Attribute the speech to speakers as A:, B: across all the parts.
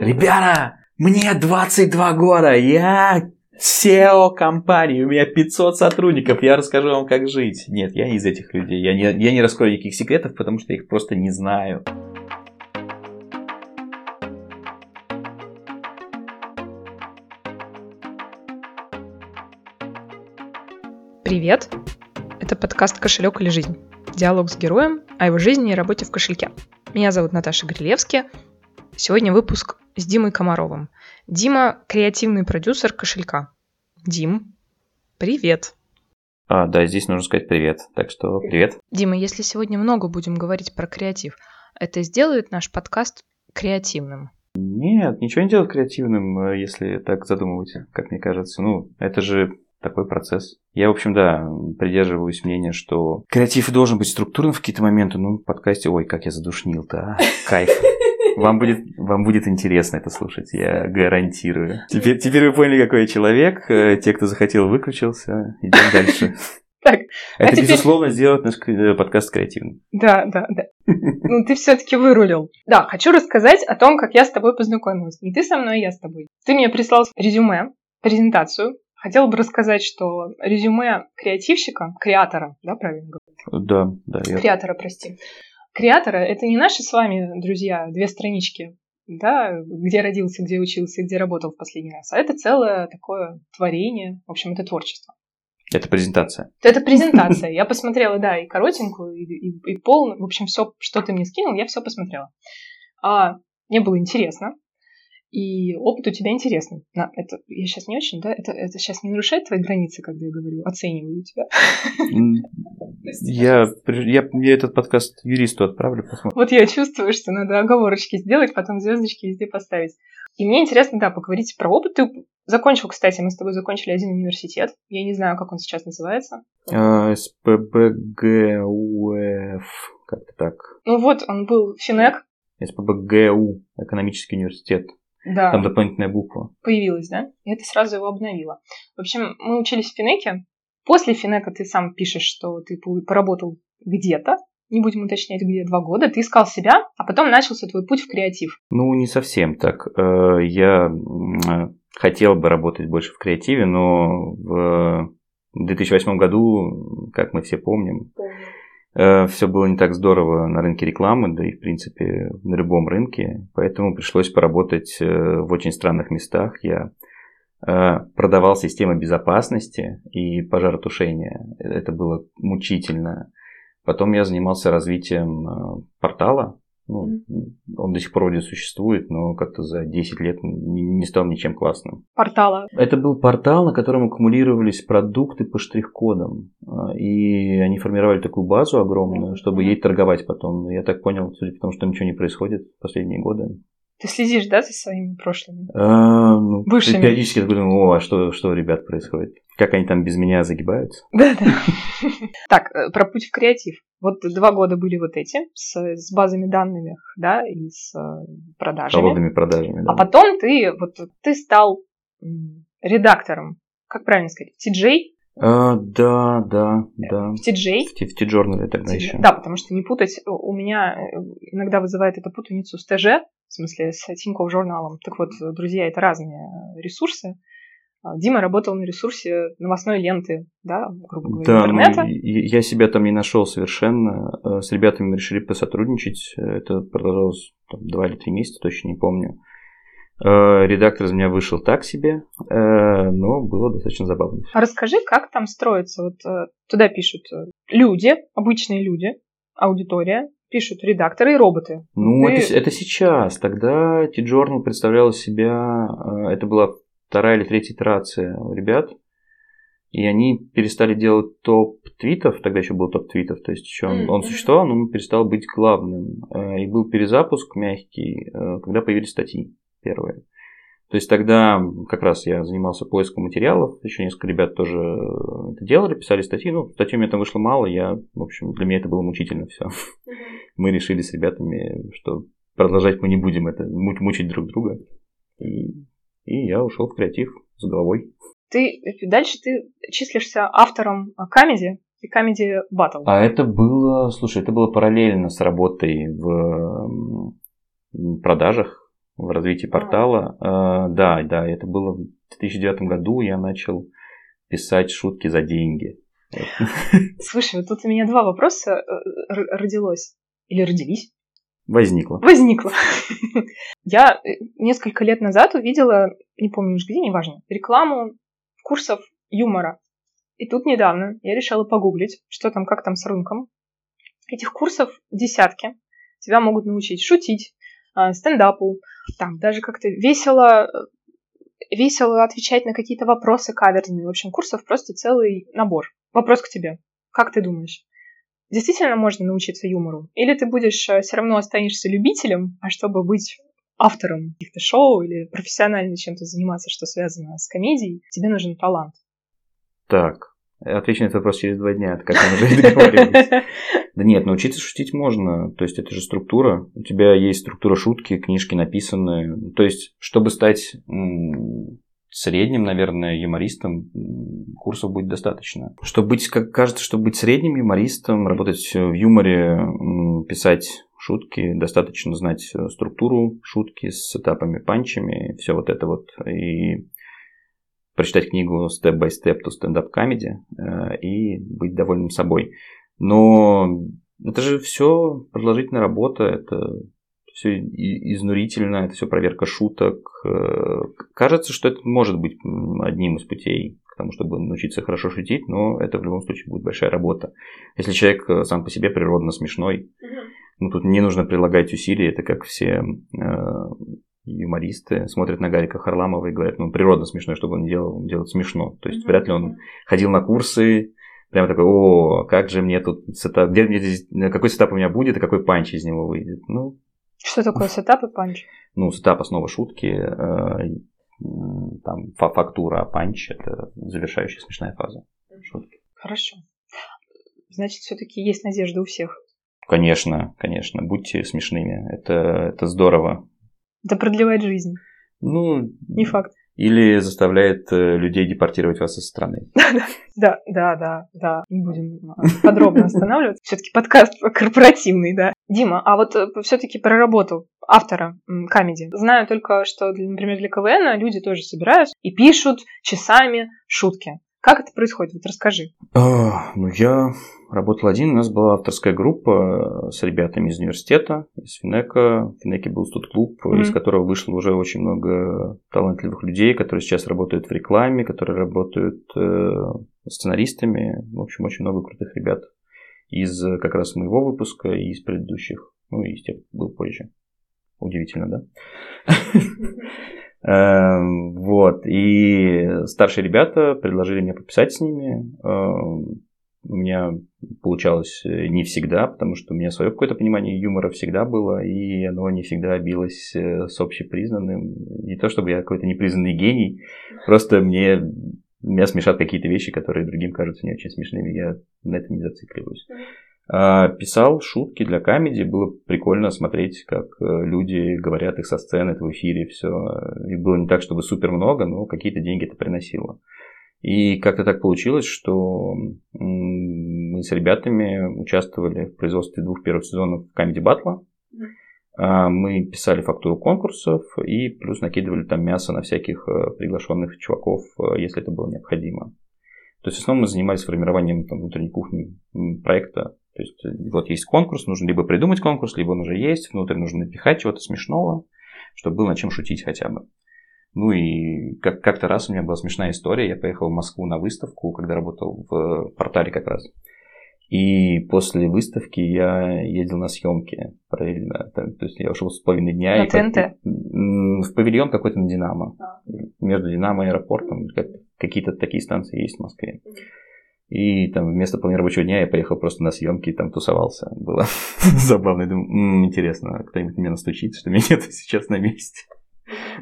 A: Ребята, мне 22 года, я SEO компании, у меня 500 сотрудников, я расскажу вам, как жить. Нет, я из этих людей, я не, я не раскрою никаких секретов, потому что их просто не знаю.
B: Привет! Это подкаст «Кошелек или жизнь». Диалог с героем о его жизни и работе в кошельке. Меня зовут Наташа Грилевски. Сегодня выпуск с Димой Комаровым. Дима – креативный продюсер кошелька. Дим, привет.
A: А, да, здесь нужно сказать привет. Так что привет.
B: Дима, если сегодня много будем говорить про креатив, это сделает наш подкаст креативным?
A: Нет, ничего не делает креативным, э, если так задумывать, как мне кажется. Ну, это же такой процесс. Я, в общем, да, придерживаюсь мнения, что креатив должен быть структурным в какие-то моменты. Ну, в подкасте, ой, как я задушнил-то, а? Кайф. Вам будет, вам будет интересно это слушать, я гарантирую. Теперь, теперь вы поняли, какой я человек. Э, те, кто захотел, выключился. Идем дальше.
B: Так,
A: Это,
B: а теперь-
A: безусловно, сделает наш э, подкаст креативным.
B: Да, да, да. Ну, ты все-таки вырулил. Да, хочу рассказать о том, как я с тобой познакомилась. Не ты со мной, а я с тобой. Ты мне прислал резюме, презентацию. Хотела бы рассказать, что резюме креативщика, креатора, да, правильно говорю?
A: Да, да, я...
B: Креатора, прости. Креатора — это не наши с вами, друзья, две странички, да, где родился, где учился, где работал в последний раз, а это целое такое творение, в общем, это творчество.
A: Это презентация.
B: Это презентация. Я посмотрела, да, и коротенькую, и, и, и полную. В общем, все, что ты мне скинул, я все посмотрела. А, мне было интересно. И опыт у тебя интересный. На, это я сейчас не очень, да? Это, это сейчас не нарушает твои границы, когда я говорю, оцениваю тебя.
A: Я, я, я этот подкаст юристу отправлю, посмотрим.
B: Вот я чувствую, что надо оговорочки сделать, потом звездочки везде поставить. И мне интересно, да, поговорить про опыт. Ты закончил, кстати, мы с тобой закончили один университет. Я не знаю, как он сейчас называется.
A: А, СПБГУФ, как-то так.
B: Ну вот, он был Финек,
A: СПБГУ, экономический университет.
B: Да.
A: Там дополнительная буква.
B: появилась, да? И это сразу его обновила. В общем, мы учились в Финеке. После Финека ты сам пишешь, что ты поработал где-то, не будем уточнять, где, два года, ты искал себя, а потом начался твой путь в креатив.
A: Ну, не совсем так. Э, Я э, хотел бы работать больше в креативе, но в 2008 году, как мы все помним, все было не так здорово на рынке рекламы, да и, в принципе, на любом рынке. Поэтому пришлось поработать э, в очень странных местах. Я э, продавал системы безопасности и пожаротушения. Это было мучительно. Потом я занимался развитием э, портала. Ну, он до сих пор вроде существует, но как-то за 10 лет не стал ничем классным.
B: Портала.
A: Это был портал, на котором аккумулировались продукты по штрих-кодам. А, И они формировали такую базу огромную, чтобы ей торговать потом. Я так понял, судя по тому, что ничего не происходит в последние годы.
B: Ты следишь, да, за своими прошлыми?
A: А, ну,
B: Бывшими.
A: Периодически я думаю, о, а что, что, ребят, происходит? Как они там без меня загибаются?
B: Да, да. Так, э, про путь в креатив. Вот два года были вот эти, с, с базами данными, да, и с э, продажами.
A: Холодными продажами, да.
B: А потом ты, вот, ты стал редактором, как правильно сказать, TJ?
A: А, да, да, да.
B: В TJ?
A: В в T-Journal тогда еще.
B: Да, потому что не путать, у меня э, иногда вызывает это путаницу с ТЖ, в смысле с Тинькофф журналом. Так вот, друзья, это разные ресурсы. А, Дима работал на ресурсе новостной ленты, да, грубо говоря,
A: Да, ну,
B: интернета.
A: и- я себя там не нашел совершенно. Э, С ребятами мы решили посотрудничать. Это продолжалось там, два или три месяца, точно не помню. Э, Редактор из меня вышел так себе, э, но было достаточно забавно.
B: А расскажи, как там строится? Вот э, туда пишут э, люди, обычные люди, аудитория, пишут редакторы и роботы.
A: Ну,
B: Ты-
A: это, это сейчас. Тогда T-Journal представлял себя... э, Это была вторая или третья итерация у ребят. И они перестали делать топ твитов, тогда еще был топ твитов, то есть еще он, он существовал, но он перестал быть главным. Э, И был перезапуск мягкий, э, когда появились статьи первые. То есть тогда как раз я занимался поиском материалов, еще несколько ребят тоже э, это делали, писали статьи. Ну, статей у меня там вышло мало, я, в общем, для меня это было мучительно все. Мы решили с ребятами, что продолжать мы не будем это, му- мучить друг друга. И, и я ушел в креатив с головой.
B: Ты дальше ты числишься автором Comedy и Comedy Battle.
A: А это было, слушай, это было параллельно с работой в продажах. в развитии портала. А, да, да, это было в 2009 году, я начал писать шутки за деньги.
B: Слушай, вот тут у меня два вопроса э, родилось. Или родились?
A: Возникло.
B: Возникло. Я э, несколько лет назад увидела, не помню уж где, неважно, рекламу курсов юмора. И тут недавно я решила погуглить, что там, как там с рынком. Этих курсов десятки. Тебя могут научить шутить, а, стендапу, там даже как-то весело, весело отвечать на какие-то вопросы каверзные. В общем, курсов просто целый набор. Вопрос к тебе. Как ты думаешь? Действительно можно научиться юмору? Или ты будешь э, все равно останешься любителем, а чтобы быть автором каких-то шоу или профессионально чем-то заниматься, что связано с комедией, тебе нужен талант.
A: Так, отвечу на этот вопрос через два дня, как мы уже договорились. Да нет, научиться шутить можно. То есть это же структура. У тебя есть структура шутки, книжки написанные. То есть, чтобы стать средним, наверное, юмористом, курсов будет достаточно. Чтобы быть, как кажется, чтобы быть средним юмористом, работать в юморе, писать шутки, достаточно знать структуру шутки с этапами панчами, все вот это вот. И прочитать книгу Step by Step to Stand Up Comedy э, и быть довольным собой. Но это же все продолжительная работа, это все изнурительно, это все проверка шуток. Э, кажется, что это может быть одним из путей к тому, чтобы научиться хорошо шутить, но это в любом случае будет большая работа. Если человек э, сам по себе природно смешной, ну тут не нужно прилагать усилий, это как все юмористы смотрят на Гарика Харламова и говорят, ну, природно смешной, чтобы он делал, делать смешно. То есть, mm-hmm. вряд ли он ходил на курсы, прямо такой, о, как же мне тут setup, где мне здесь, какой setup у меня будет, и какой punch из него выйдет. Ну,
B: что такое setup и punch?
A: Ну, setup основа шутки, э, там фактура, а punch это завершающая смешная фаза шутки.
B: Хорошо. Значит, все-таки есть надежда у всех.
A: Конечно, конечно, будьте смешными. Это, это здорово.
B: Это продлевает жизнь.
A: Ну,
B: не факт.
A: Или заставляет э, людей депортировать вас из страны.
B: Да, да, да, да. Не будем а, подробно останавливаться. Все-таки подкаст корпоративный, да. Дима, а вот э, все-таки про работу автора камеди. Знаю только, что, например, для КВН люди тоже собираются и пишут часами шутки. Как это происходит? Вот расскажи.
A: А, ну, я работал один. У нас была авторская группа с ребятами из университета, из Финека. В Финеке был тут клуб, mm-hmm. из которого вышло уже очень много талантливых людей, которые сейчас работают в рекламе, которые работают э, сценаристами. В общем, очень много крутых ребят из как раз моего выпуска и из предыдущих. Ну, и из тех, кто был позже. Удивительно, да? Эм, вот. И старшие ребята предложили мне пописать с ними. Эм, у меня получалось не всегда, потому что у меня свое какое-то понимание юмора всегда было, и оно не всегда билось э, с общепризнанным. Не то чтобы я какой-то непризнанный гений, просто мне меня смешат какие-то вещи, которые другим кажутся не очень смешными, я на этом не зацикливаюсь. А, писал шутки для комедии, было прикольно смотреть, как э, люди говорят их со сцены, это в эфире, все. И было не так, чтобы супер много, но какие-то деньги это приносило. И как-то так получилось, что мы с ребятами участвовали в производстве двух первых сезонов Comedy Battle. А, мы писали фактуру конкурсов и плюс накидывали там мясо на всяких э, приглашенных чуваков, э, если это было необходимо. То есть в основном мы занимались формированием там, внутренней кухни проекта, то есть э, вот есть конкурс, нужно либо придумать конкурс, либо он уже есть, внутрь нужно напихать чего-то смешного, чтобы было над чем шутить хотя бы. Ну и как- как-то раз у меня была смешная история. Я поехал в Москву на выставку, когда работал в портале как раз. И после выставки я ездил на съемки параллельно. То есть я ушел с половины дня.
B: На и ТНТ?
A: В павильон какой-то на Динамо. А. Между Динамо и аэропортом. Какие-то такие станции есть в Москве. И там вместо половины рабочего дня я поехал просто на съемки и там тусовался. Было забавно. Думаю, м-м, интересно, кто-нибудь меня настучит, что меня нет сейчас на месте.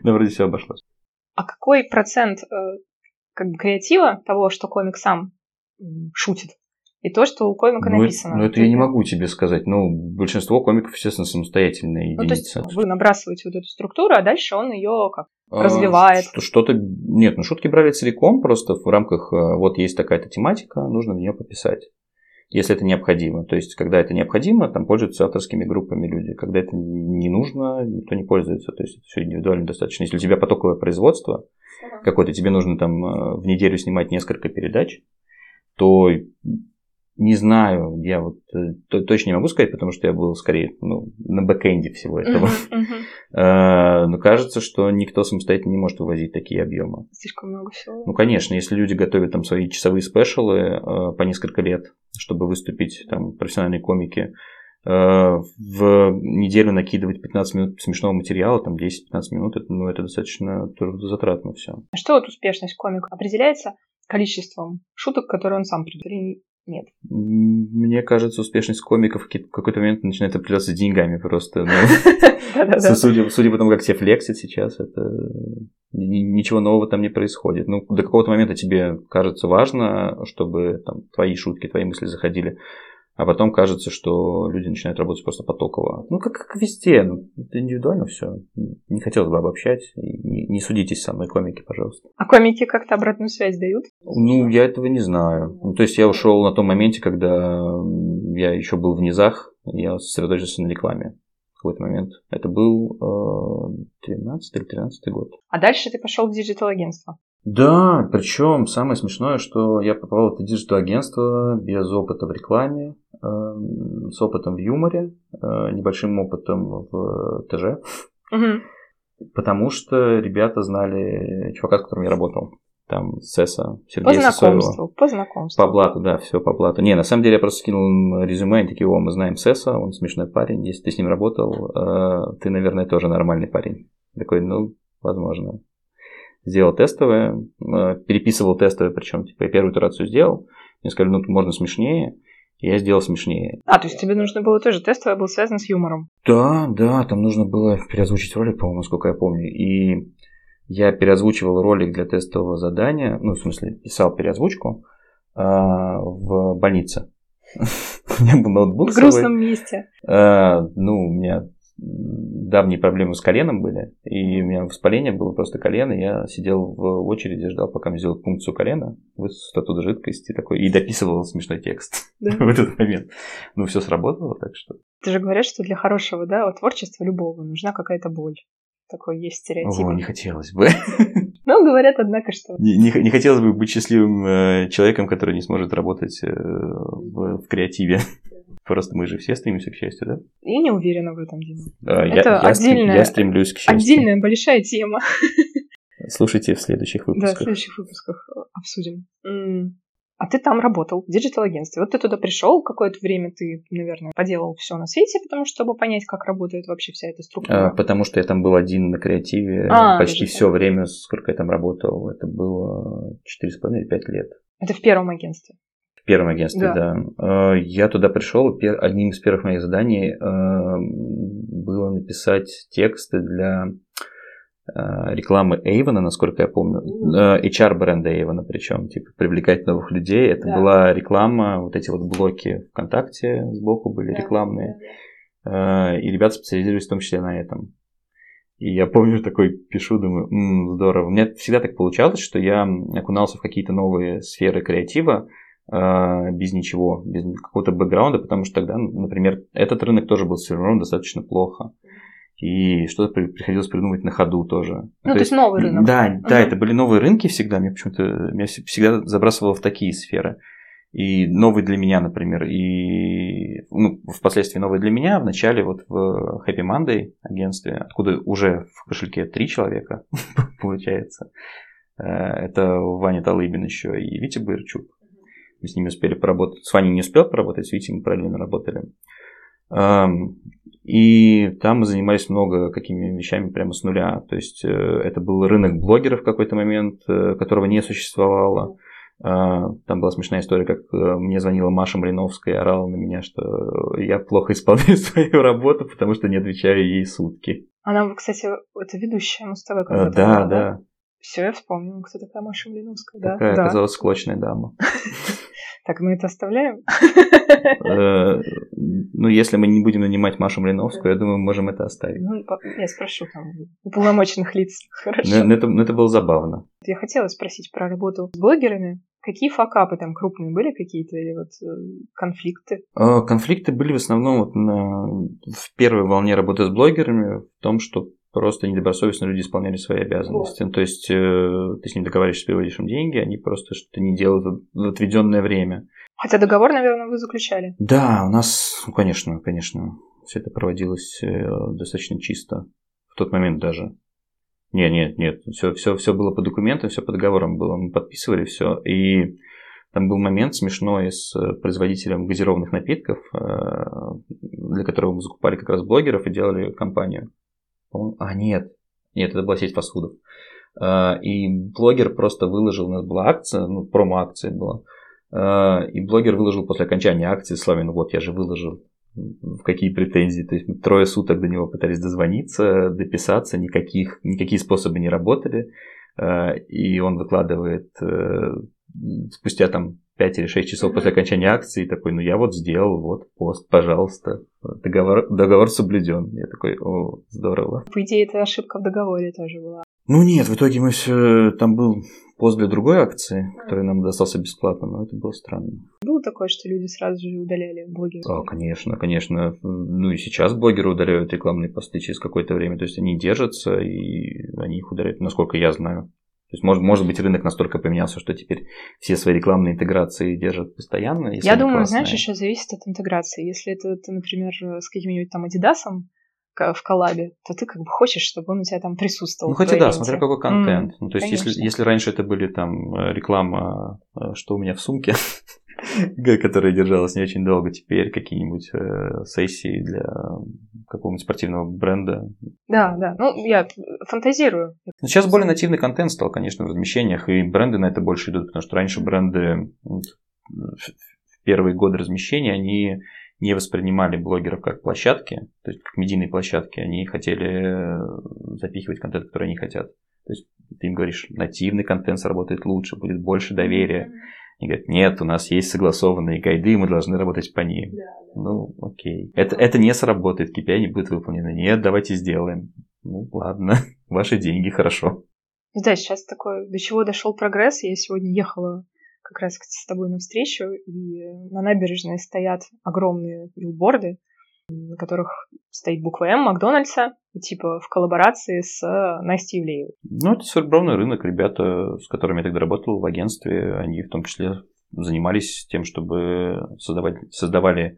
A: Но вроде все обошлось.
B: А какой процент э, как бы креатива того, что комик сам шутит, и то, что у комика ну, написано.
A: Ну, это я не могу тебе сказать. Ну, большинство комиков, естественно, самостоятельные единицы.
B: Ну, то есть вы набрасываете вот эту структуру, а дальше он ее как а, развивает.
A: Что-то... Нет, ну шутки брали целиком, просто в рамках, э, вот есть такая-то тематика, нужно в нее пописать. если это необходимо. То есть, когда это необходимо, там пользуются авторскими группами люди. Когда это не нужно, никто не пользуется. То есть, это все индивидуально достаточно. Если у тебя потоковое производство какое-то, тебе нужно там э, в неделю снимать несколько передач, то не знаю, я вот э, точно не могу сказать, потому что я был скорее ну, на бэкэнде всего этого. Uh-huh, uh-huh. Но кажется, что никто самостоятельно не может вывозить такие объемы.
B: Слишком много всего.
A: Ну, конечно, если люди готовят там свои часовые спешалы э, по несколько лет, чтобы выступить, там, профессиональные комики, в неделю накидывать 15 минут смешного материала, там 10-15 минут, это, ну, это достаточно затратно все.
B: А что вот успешность комика определяется количеством шуток, которые он сам придумал? Нет.
A: Мне кажется, успешность комиков в какой-то момент начинает определяться деньгами просто. Судя по тому, как все флексят сейчас, это ничего нового там не происходит. Ну, до какого-то момента тебе кажется важно, чтобы там твои шутки, твои мысли заходили а потом кажется, что люди начинают работать просто потоково. Ну, как, как везде, ну, это индивидуально все. Не хотелось бы обобщать. Не, не судитесь со мной, комики, пожалуйста.
B: А комики как-то обратную связь дают?
A: Ну, я этого не знаю. Ну, то есть я ушел на том моменте, когда я еще был в низах, я сосредоточился на рекламе в какой-то момент. Это был э, 13 или 13 год.
B: А дальше ты пошел в digital-агентство?
A: Да, причем самое смешное, что я попал в это digital-агентство без опыта в рекламе, э, с опытом в юморе, э, небольшим опытом в ТЖ. Угу. Потому что ребята знали чувака, с которым я работал. Там Сеса, Сергея
B: По знакомству, Сосоева. по знакомству.
A: По блату, да, все по блату. Не, на самом деле я просто скинул им резюме, они такие, о, мы знаем Сеса, он смешной парень, если ты с ним работал, э, ты, наверное, тоже нормальный парень. Такой, ну, возможно сделал тестовое, э, переписывал тестовое, причем типа я первую итерацию сделал, мне сказали, ну тут можно смешнее, и я сделал смешнее.
B: А, то есть тебе нужно было тоже тестовое, был связан с юмором?
A: Да, да, там нужно было переозвучить ролик, по-моему, насколько я помню, и я переозвучивал ролик для тестового задания, ну, в смысле, писал переозвучку а, в больнице. У меня был ноутбук.
B: В грустном месте.
A: А, ну, у меня давние проблемы с коленом были, и у меня воспаление было просто колено, я сидел в очереди, ждал, пока мне сделают пункцию колена, высосут оттуда жидкости такой, и дописывал смешной текст да? в этот момент. Ну, все сработало, так что...
B: Ты же говоришь, что для хорошего, да, творчества любого нужна какая-то боль. Такой есть стереотип.
A: О, не хотелось бы.
B: Ну, говорят, однако, что...
A: Не, не, не хотелось бы быть счастливым э, человеком, который не сможет работать э, в, в креативе. Просто мы же все стремимся к счастью, да?
B: Я не уверена в этом, Дима.
A: А, Это я, отдельная, я стремлюсь к счастью.
B: Отдельная большая тема.
A: Слушайте в следующих выпусках.
B: Да, в следующих выпусках обсудим. А ты там работал, в digital-агентстве. Вот ты туда пришел, какое-то время ты, наверное, поделал все на свете, потому что, чтобы понять, как работает вообще вся эта структура.
A: А, потому что я там был один на креативе а, почти все так. время, сколько я там работал. Это было 4,5-5 лет.
B: Это в первом агентстве?
A: В первом агентстве, да. да. А, я туда пришел, одним из первых моих заданий а, было написать тексты для Э, рекламы Avon а, насколько я помню, HR бренда Эйвона, причем, типа, привлекать новых людей. Это да. была реклама, вот эти вот блоки ВКонтакте сбоку были да, рекламные. Да, да. И ребята специализировались в том числе на этом. И я помню, такой пишу, думаю, м-м, здорово. У меня всегда так получалось, что я окунался в какие-то новые сферы креатива, без ничего, без какого-то бэкграунда, потому что тогда, например, этот рынок тоже был сформирован достаточно плохо и что-то приходилось придумать на ходу тоже. Ну,
B: то, то есть новый рынок.
A: Да, uh-huh. да, это были новые рынки всегда, меня почему-то меня всегда забрасывало в такие сферы. И новый для меня, например, и ну, впоследствии новый для меня, в начале вот в Happy Monday агентстве, откуда уже в кошельке три человека, получается. Э, это Ваня Талыбин еще и Витя Бырчук. Мы с ними успели поработать. С Ваней не успел поработать, с Витей мы параллельно работали. И там мы занимались много какими вещами прямо с нуля. То есть э, это был рынок блогеров в какой-то момент, э, которого не существовало. А, там была смешная история, как э, мне звонила Маша Малиновская и орала на меня, что я плохо исполняю свою работу, потому что не отвечаю ей сутки.
B: Она, кстати, это ведущая Муз-ТВ.
A: Да, да, да.
B: Все, я вспомнила, кто такая Маша Малиновская.
A: Такая
B: да,
A: оказалась склочная дама.
B: Так, мы это оставляем?
A: Э, ну, если мы не будем нанимать Машу Млиновскую, я думаю, мы можем это оставить. Ну,
B: я спрошу там уполномоченных лиц. Хорошо.
A: Но это, но это было забавно.
B: Я хотела спросить про работу с блогерами, Какие факапы там крупные были какие-то или вот э, конфликты?
A: Конфликты были в основном вот на, в первой волне работы с блогерами в том, что просто недобросовестно люди исполняли свои обязанности. Вот. То есть э, ты с ним договариваешься, переводишь им деньги, они просто что-то не делают в отведенное время.
B: Хотя договор, наверное, вы заключали.
A: Да, у нас, ну, конечно, конечно, все это проводилось э, достаточно чисто. В тот момент даже. Нет, нет, нет, все, все, все было по документам, все по договорам было. Мы подписывали все. И там был момент смешной с производителем газированных напитков, э, для которого мы закупали как раз блогеров и делали компанию. А, нет. Нет, это была сеть фастфудов. А, и блогер просто выложил, у нас была акция, ну, промо-акция была. А, и блогер выложил после окончания акции словами, ну вот, я же выложил, в какие претензии. То есть мы трое суток до него пытались дозвониться, дописаться, никаких, никакие способы не работали. А, и он выкладывает э, спустя там 5 или 6 часов после окончания акции, такой, ну я вот сделал, вот пост, пожалуйста, договор, договор соблюден. Я такой, о, здорово.
B: По идее, это ошибка в договоре тоже была.
A: Ну нет, в итоге мы все, там был пост для другой акции, который нам достался бесплатно, но это было странно.
B: Было такое, что люди сразу же удаляли блогеров?
A: А, конечно, конечно. Ну и сейчас блогеры удаляют рекламные посты через какое-то время, то есть они держатся и они их удаляют, насколько я знаю. То есть, может, может быть, рынок настолько поменялся, что теперь все свои рекламные интеграции держат постоянно.
B: Я думаю, классные. знаешь, еще зависит от интеграции. Если это ты, например, с каким-нибудь там Адидасом в коллабе, то ты как бы хочешь, чтобы он у тебя там присутствовал.
A: Ну, хотя да, смотря какой контент. Mm, ну, то есть, если, если раньше это были там э, реклама, э, что у меня в сумке, которая держалась не очень долго, теперь какие-нибудь э, сессии для какого-нибудь спортивного бренда.
B: Да, да. Ну, я фантазирую.
A: Но сейчас более нативный контент стал, конечно, в размещениях, и бренды на это больше идут, потому что раньше бренды в первые годы размещения, они не воспринимали блогеров как площадки, то есть как медийные площадки, они хотели запихивать контент, который они хотят. То есть ты им говоришь, нативный контент сработает лучше, будет больше доверия. Mm-hmm и говорят, нет, у нас есть согласованные гайды, мы должны работать по ним. Да, да. Ну, окей. Это, это не сработает, KPI не будет выполнено. Нет, давайте сделаем. Ну, ладно, ваши деньги, хорошо.
B: Да, сейчас такое, до чего дошел прогресс. Я сегодня ехала как раз с тобой на встречу, и на набережной стоят огромные билборды, на которых стоит буква М Макдональдса, типа в коллаборации с э, Настей Ивлеевой.
A: Ну, это сформированный рынок. Ребята, с которыми я тогда работал в агентстве, они в том числе занимались тем, чтобы создавать, создавали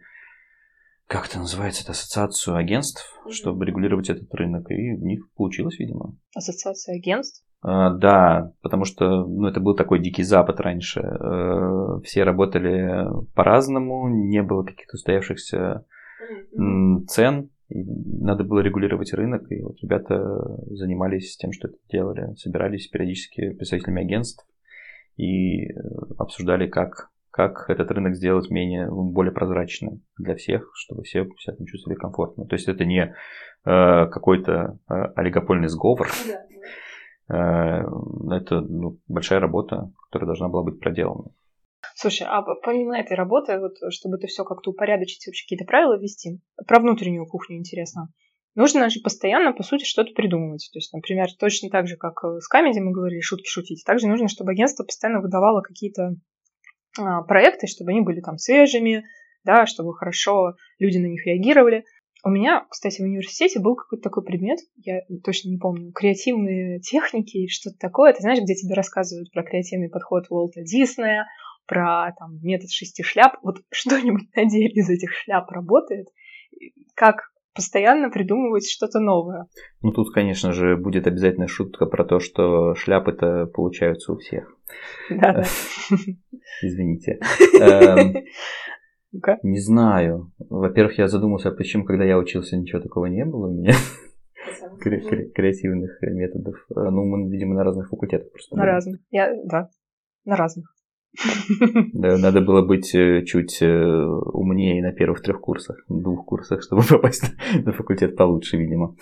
A: как это называется, это ассоциацию агентств, mm-hmm. чтобы регулировать этот рынок, и у них получилось, видимо.
B: Ассоциация агентств?
A: А, да, потому что ну, это был такой дикий запад раньше. А, все работали по-разному, не было каких-то устоявшихся цен, и надо было регулировать рынок, и вот ребята занимались тем, что это делали, собирались периодически представителями агентств и э, обсуждали, как, как этот рынок сделать менее, более прозрачным для всех, чтобы все себя там чувствовали комфортно. То есть это не э, какой-то э, олигопольный сговор, э, это ну, большая работа, которая должна была быть проделана.
B: Слушай, а помимо этой работы, вот, чтобы это все как-то упорядочить, вообще какие-то правила ввести, про внутреннюю кухню интересно. Нужно же постоянно, по сути, что-то придумывать. То есть, например, точно так же, как с Камеди мы говорили, шутки шутить. Также нужно, чтобы агентство постоянно выдавало какие-то а, проекты, чтобы они были там свежими, да, чтобы хорошо люди на них реагировали. У меня, кстати, в университете был какой-то такой предмет, я точно не помню, креативные техники, что-то такое. Ты знаешь, где тебе рассказывают про креативный подход Уолта Диснея, про там, метод шести шляп. Вот что-нибудь на деле из этих шляп работает? Как постоянно придумывать что-то новое.
A: Ну, тут, конечно же, будет обязательно шутка про то, что шляпы-то получаются у всех.
B: Да-да.
A: Извините. Эм, не знаю. Во-первых, я задумался, почему, когда я учился, ничего такого не было у меня. Креативных методов. Ну, мы, видимо, на разных факультетах просто.
B: На разных. Я, да, на разных.
A: Да, надо было быть э, чуть э, умнее на первых трех курсах, двух курсах, чтобы попасть на факультет получше, видимо.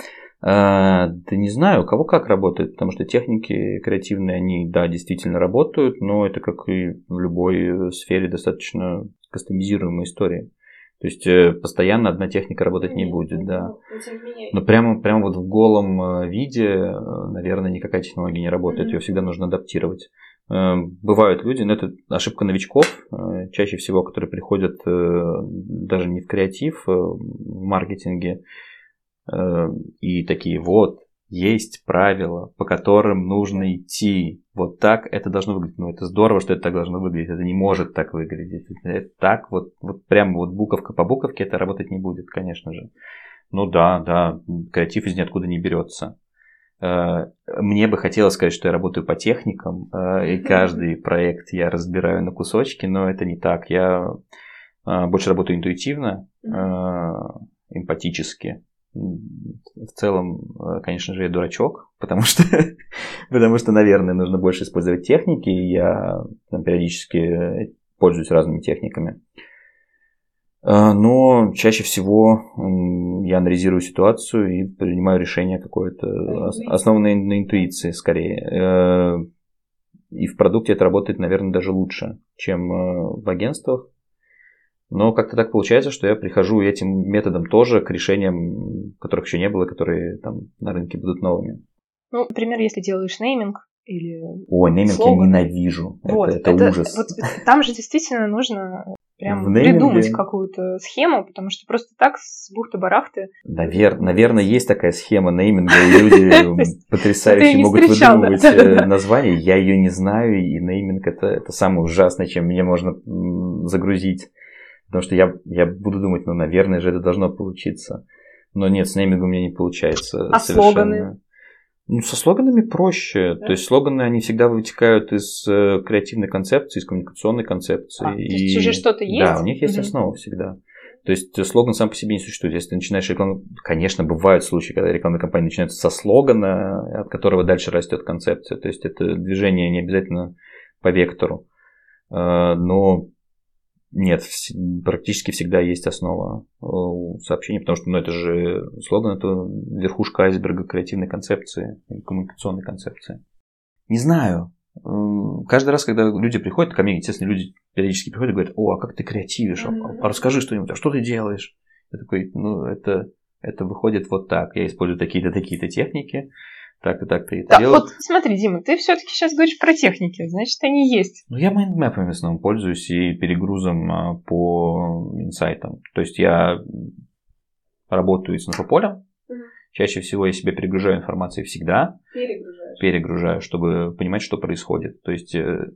A: А, да не знаю, у кого как работает, потому что техники креативные, они, да, действительно работают, но это, как и в любой сфере, достаточно кастомизируемая история. То есть э, постоянно одна техника работать не будет, да. Но прямо, прямо вот в голом виде, наверное, никакая технология не работает. Ее всегда нужно адаптировать. Э, бывают люди, но это ошибка новичков, э, чаще всего, которые приходят э, даже не в креатив, в маркетинге, и такие, вот, есть правила, по которым нужно идти. Вот так это должно выглядеть. Ну, это здорово, что это так должно выглядеть. Это не может так выглядеть. Это так вот, вот прям вот буковка по буковке это работать не будет, конечно же. Ну да, да, креатив из ниоткуда не берется. Э, мне бы хотелось сказать, что я работаю по техникам, э, и каждый проект я разбираю на кусочки, но это не так. Я э, больше работаю интуитивно, эмпатически. В целом, конечно же, я дурачок, потому что, потому что, наверное, нужно больше использовать техники. И я там, периодически пользуюсь разными техниками. А, но чаще всего я анализирую ситуацию и принимаю решение какое-то, основанное на интуиции скорее. Э, и в продукте это работает, наверное, даже лучше, чем э, в агентствах. Но как-то так получается, что я прихожу этим методом тоже к решениям, которых еще не было, которые там на рынке будут новыми.
B: Ну, например, если делаешь нейминг, или
A: Ой, нейминг слоган. я ненавижу.
B: Вот, это, это, это ужас. Вот, там же действительно нужно прям придумать какую-то схему, потому что просто так с бухты-барахты.
A: Навер... Наверное, есть такая схема нейминга, и люди потрясающе могут выдумывать э, название. Я ее не знаю, и нейминг это самое ужасное, чем мне можно загрузить. Потому что я, я буду думать, ну, наверное же это должно получиться. Но нет, с неймингом у меня не получается.
B: А совершенно. слоганы?
A: Ну, со слоганами проще. Да? То есть слоганы, они всегда вытекают из э, креативной концепции, из коммуникационной концепции. А,
B: и... То есть уже что-то есть?
A: Да, у них есть угу. основа всегда. То есть э, слоган сам по себе не существует. Если ты начинаешь рекламу... Конечно, бывают случаи, когда рекламная кампания начинается со слогана, от которого дальше растет концепция. То есть это движение не обязательно по вектору. Э, но нет, практически всегда есть основа э, у сообщений, потому что ну, это же слоган, это верхушка айсберга креативной концепции, коммуникационной концепции. Не знаю. Каждый раз, когда люди приходят ко мне, естественно, люди периодически приходят и говорят, о, а как ты креативишь, а, а расскажи что-нибудь, а что ты делаешь? Я такой, ну, это, это выходит вот так. Я использую такие-то, такие-то техники, так и так ты это
B: да, делаешь. Вот смотри, Дима, ты все-таки сейчас говоришь про техники, значит, они есть.
A: Ну, я майндмэпами в основном пользуюсь и перегрузом а, по инсайтам. То есть я работаю с инфополем. Угу. Чаще всего я себе перегружаю информацией всегда.
B: Перегружаешь.
A: Перегружаю, чтобы понимать, что происходит. То есть э, э,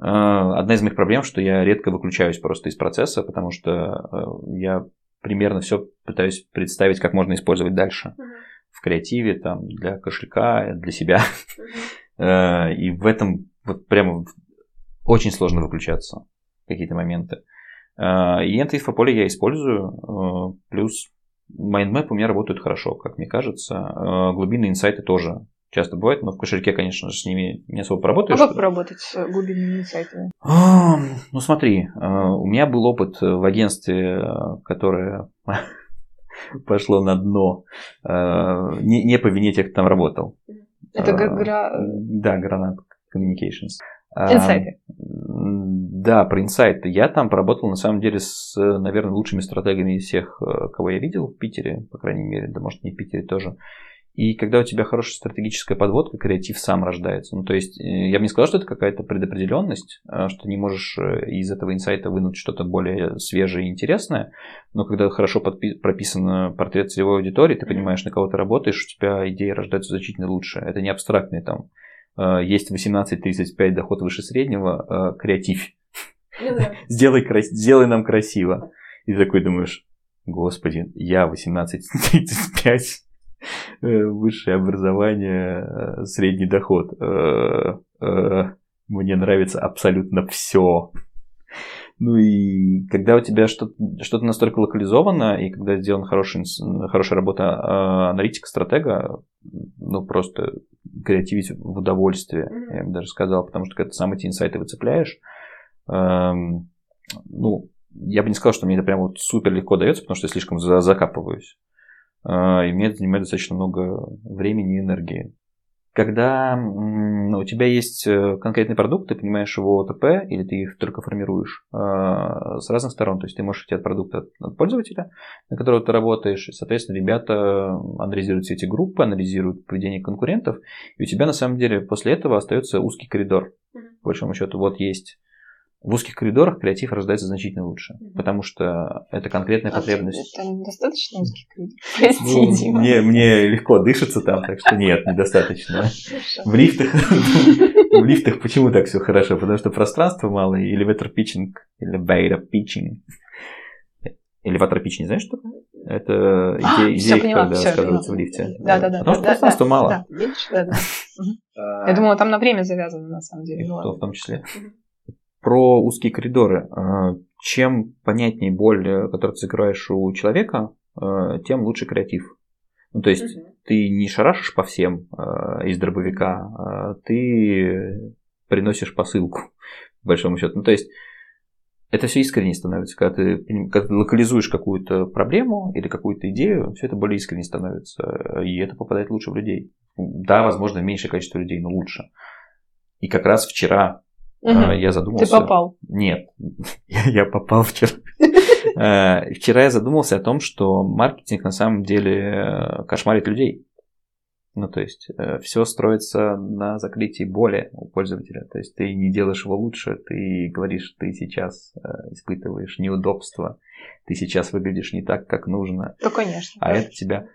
A: одна из моих проблем, что я редко выключаюсь просто из процесса, потому что э, я примерно все пытаюсь представить, как можно использовать дальше. Угу в креативе, там, для кошелька, для себя. Э, и в этом вот прямо очень сложно выключаться какие-то моменты. Э, и инфополе я использую, э, плюс mind map у меня работают хорошо, как мне кажется. Глубинные инсайты тоже часто бывает, но в кошельке, конечно же, с ними не особо поработаешь.
B: А как поработать с глубинными инсайтами?
A: Ну смотри, у меня был опыт в агентстве, которое пошло на дно. Э, не, не по вине тех, кто там работал.
B: Это как э, гра...
A: Да, гранат Communications.
B: Э, инсайты.
A: Да, про инсайты. Я там поработал, на самом деле, с, наверное, лучшими стратегами из всех, кого я видел в Питере, по крайней мере, да, может, не в Питере тоже. И когда у тебя хорошая стратегическая подводка, креатив сам рождается. Ну, то есть, э, я бы не сказал, что это какая-то предопределенность, а что не можешь э, из этого инсайта вынуть что-то более свежее и интересное, но когда хорошо подпи- прописан портрет целевой аудитории, ты понимаешь, на кого ты работаешь, у тебя идеи рождаются значительно лучше. Это не абстрактные там. Э, есть 18-35 доход выше среднего, креатив. Ну сделай, сделай нам красиво. И такой думаешь, господи, я 18-35 Э, высшее образование, э, средний доход. Э, мне нравится абсолютно все. Ну и когда у тебя что-то, что настолько локализовано, и когда сделана хорошая, хорошая работа аналитика, стратега, ну просто креативить в удовольствие, mm-hmm. я бы даже сказал, потому что когда ты сам эти инсайты выцепляешь, эм, ну, я бы не сказал, что мне это прям вот супер легко дается, потому что я слишком закапываюсь. А, и мне это занимает достаточно много времени и энергии. Когда у тебя есть э, конкретный продукт, ты понимаешь его ОТП, или ты их только формируешь а, с разных сторон, то есть ты можешь идти от продукта от пользователя, на которого ты работаешь, и, соответственно, ребята анализируют все эти группы, анализируют поведение конкурентов, и у тебя на самом деле после этого остается узкий коридор. По большому счету, вот есть в узких коридорах креатив рождается значительно лучше, mm-hmm. потому что это конкретная а потребность.
B: Там достаточно узких коридоров? Прости,
A: ну, Дима. Мне, мне легко дышится там, так что нет, недостаточно. В лифтах, в лифтах почему так все хорошо? Потому что пространства мало, и элеватор питчинг, элеватор питчинг. Элеватор питч не знаешь, что такое? Это идея, а, идея поняла, когда все, сказывается в лифте.
B: Да, да, да.
A: Потому что пространства мало.
B: Да, видишь, да, да. Я думала, там на время завязано, на самом деле.
A: В том числе. Про узкие коридоры. А, чем понятнее боль, э, которую ты закрываешь у человека, э, тем лучше креатив. Ну, то есть угу. ты не шарашишь по всем э, из дробовика, а ты приносишь посылку, по большому счету. Ну, то есть это все искренне становится. Когда ты, когда ты локализуешь какую-то проблему или какую-то идею, все это более искренне становится. И это попадает лучше в людей. Да, возможно, меньшее количество людей, но лучше. И как раз вчера Угу. Я задумался.
B: Ты попал?
A: Нет, я попал вчера. Э, вчера я задумался о том, что маркетинг на самом деле э, кошмарит людей. Ну, то есть, все строится на закрытии боли у пользователя. То есть, ты не делаешь его лучше, ты говоришь, ты сейчас испытываешь неудобства, ты сейчас выглядишь не так, как нужно.
B: Ну, конечно.
A: А это тебя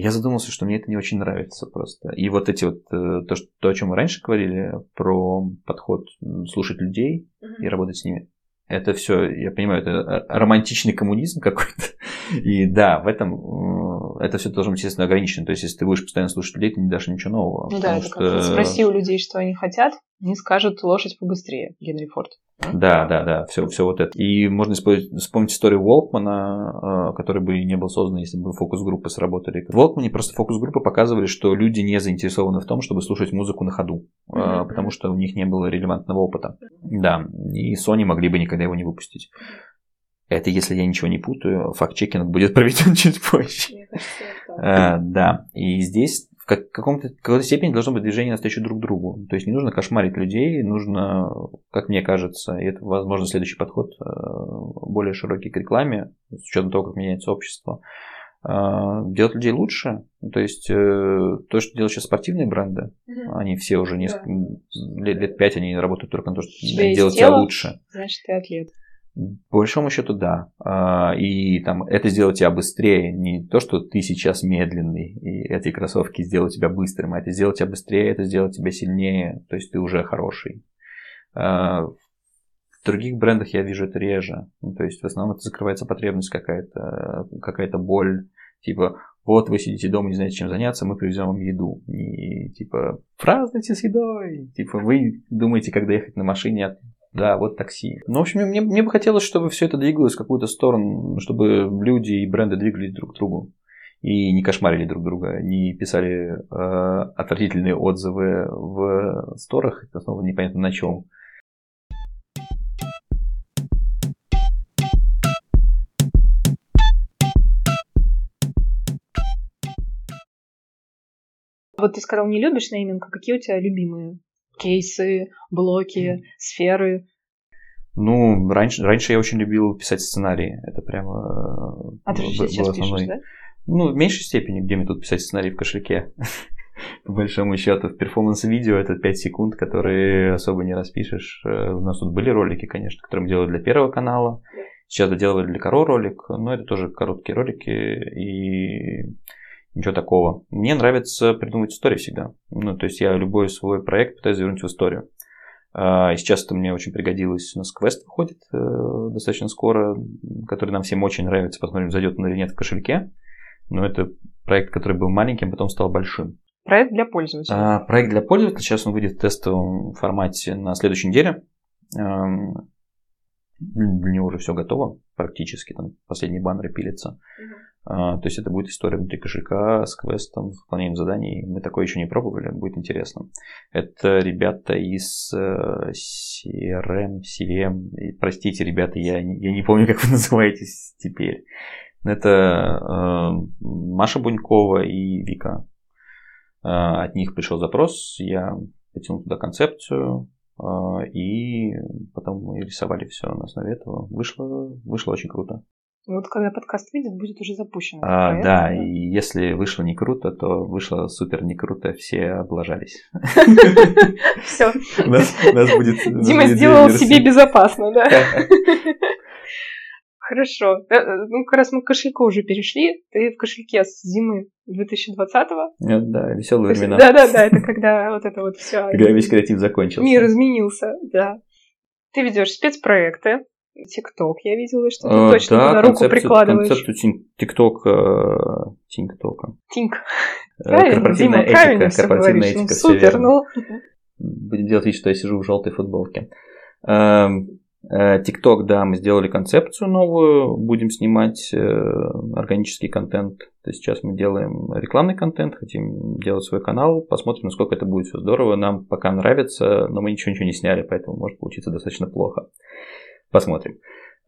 A: я задумался, что мне это не очень нравится просто. И вот эти вот, э, то, что, то о чем мы раньше говорили, про подход слушать людей uh-huh. и работать с ними, это все, я понимаю, это романтичный коммунизм какой-то. И да, в этом это все должно быть, естественно, ограничено. То есть, если ты будешь постоянно слушать людей, ты не дашь ничего нового.
B: Ну да, что... как спроси у людей, что они хотят, они скажут лошадь побыстрее, Генри Форд.
A: Да, да, да, все, все вот это. И можно вспомнить историю Волкмана, э, который бы не был создан, если бы фокус-группы сработали. В Волкмане просто фокус-группы показывали, что люди не заинтересованы в том, чтобы слушать музыку на ходу, mm-hmm. потому что у них не было релевантного опыта. Да, и Sony могли бы никогда его не выпустить. Это если я ничего не путаю, факт-чекинг будет проведен чуть позже. А, да, и здесь в каком-то, какой-то степени должно быть движение навстречу друг другу. То есть не нужно кошмарить людей, нужно, как мне кажется, и это, возможно, следующий подход, э, более широкий к рекламе, с учетом того, как меняется общество, э, делать людей лучше. То есть э, то, что делают сейчас спортивные бренды, угу. они все уже несколько да. лет, лет пять они работают только на то, чтобы делать тебя лучше.
B: Значит, ты атлет.
A: По большому счету, да. А, и там это сделает тебя быстрее. Не то, что ты сейчас медленный, и эти кроссовки сделают тебя быстрым, а это сделает тебя быстрее, это сделает тебя сильнее. То есть ты уже хороший. А, в других брендах я вижу это реже. Ну, то есть в основном это закрывается потребность какая-то, какая-то боль. Типа, вот вы сидите дома, не знаете, чем заняться, мы привезем вам еду. И типа, празднуйте с едой. Типа, вы думаете, когда ехать на машине да, вот такси. Ну, в общем, мне, мне бы хотелось, чтобы все это двигалось в какую-то сторону, чтобы люди и бренды двигались друг к другу. И не кошмарили друг друга, не писали э, отвратительные отзывы в сторах, это снова непонятно на чем.
B: Вот ты сказал, не любишь нейминг, а какие у тебя любимые? Кейсы, блоки, сферы.
A: Ну, раньше, раньше я очень любил писать сценарии. Это прямо
B: а ты был, сейчас основной. Пишешь, да?
A: Ну, в меньшей степени, где мне тут писать сценарий в кошельке. По большому счету, в перформанс-видео это 5 секунд, которые особо не распишешь. Э, у нас тут были ролики, конечно, которые мы делали для первого канала. Сейчас доделывали для Коро ролик, но это тоже короткие ролики. И Ничего такого. Мне нравится придумывать истории всегда. Ну, то есть я любой свой проект пытаюсь завернуть в историю. А, и сейчас это мне очень пригодилось. У нас квест выходит э, достаточно скоро, который нам всем очень нравится. Посмотрим, зайдет он или нет в кошельке. Но это проект, который был маленьким, потом стал большим.
B: Проект для пользователя.
A: А, проект для пользователя. Сейчас он выйдет в тестовом формате на следующей неделе. Эм, мне уже все готово практически. Там последние баннеры пилятся. Угу. А, то есть это будет история внутри кошелька с квестом, выполнением заданий. Мы такое еще не пробовали, будет интересно. Это ребята из э, CRM, CVM. Простите, ребята, я, я не помню, как вы называетесь теперь. Это э, Маша Бунькова и Вика. Э, от них пришел запрос, я потянул туда концепцию, и потом мы рисовали все на основе этого. Вышло, вышло очень круто.
B: Вот когда подкаст выйдет, будет уже запущен.
A: А, проект, да, да, и если вышло не круто, то вышло супер не круто, все облажались.
B: Все. Дима сделал себе безопасно, да? Хорошо. Э, э, ну, как раз мы к кошельку уже перешли. Ты в кошельке с зимы 2020-го.
A: Да, веселые времена.
B: Да-да-да, это когда вот это вот все.
A: Когда весь креатив закончился.
B: Мир изменился, да. Ты ведешь спецпроекты, ТикТок, я видела, что ты а, точно да, туда руку прикладываешь.
A: концепцию ТикТок, э, ТикТока.
B: Тинк.
A: Правильно, Дима, правильно все говоришь.
B: Ну, супер, ну.
A: Будем делать вид, что я сижу в желтой футболке. Эм, Э, TikTok, да, мы сделали концепцию новую, будем снимать э, органический контент. То есть сейчас мы делаем рекламный контент, хотим делать свой канал, посмотрим, насколько это будет все здорово. Нам пока нравится, но мы ничего ничего не сняли, поэтому может получиться достаточно плохо. Посмотрим.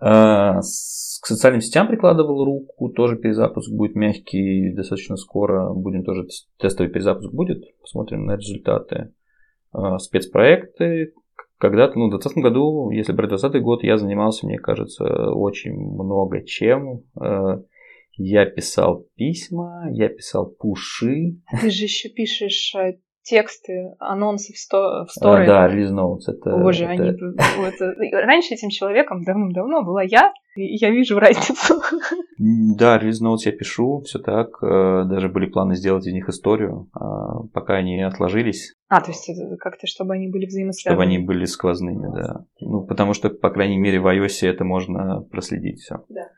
A: Э, к социальным сетям прикладывал руку, тоже перезапуск будет мягкий, достаточно скоро. Будем тоже тестовый перезапуск будет, посмотрим на результаты. Спецпроекты, когда-то, ну, в 2020 году, если брать 2020 год, я занимался, мне кажется, очень много чем. Э, я писал письма, я писал пуши.
B: Ты же еще пишешь тексты, анонсы в, сто, в сторе.
A: А, да, релиз notes. Это,
B: Боже, это... они... Вот, раньше этим человеком давным-давно была я, и я вижу разницу.
A: Да, релиз notes я пишу, все так. Э, даже были планы сделать из них историю, а пока они отложились.
B: А, то есть как-то, чтобы они были взаимосвязаны.
A: Чтобы они были сквозными, да. Ну, потому что, по крайней мере, в iOS это можно проследить все.
B: Да,
A: да.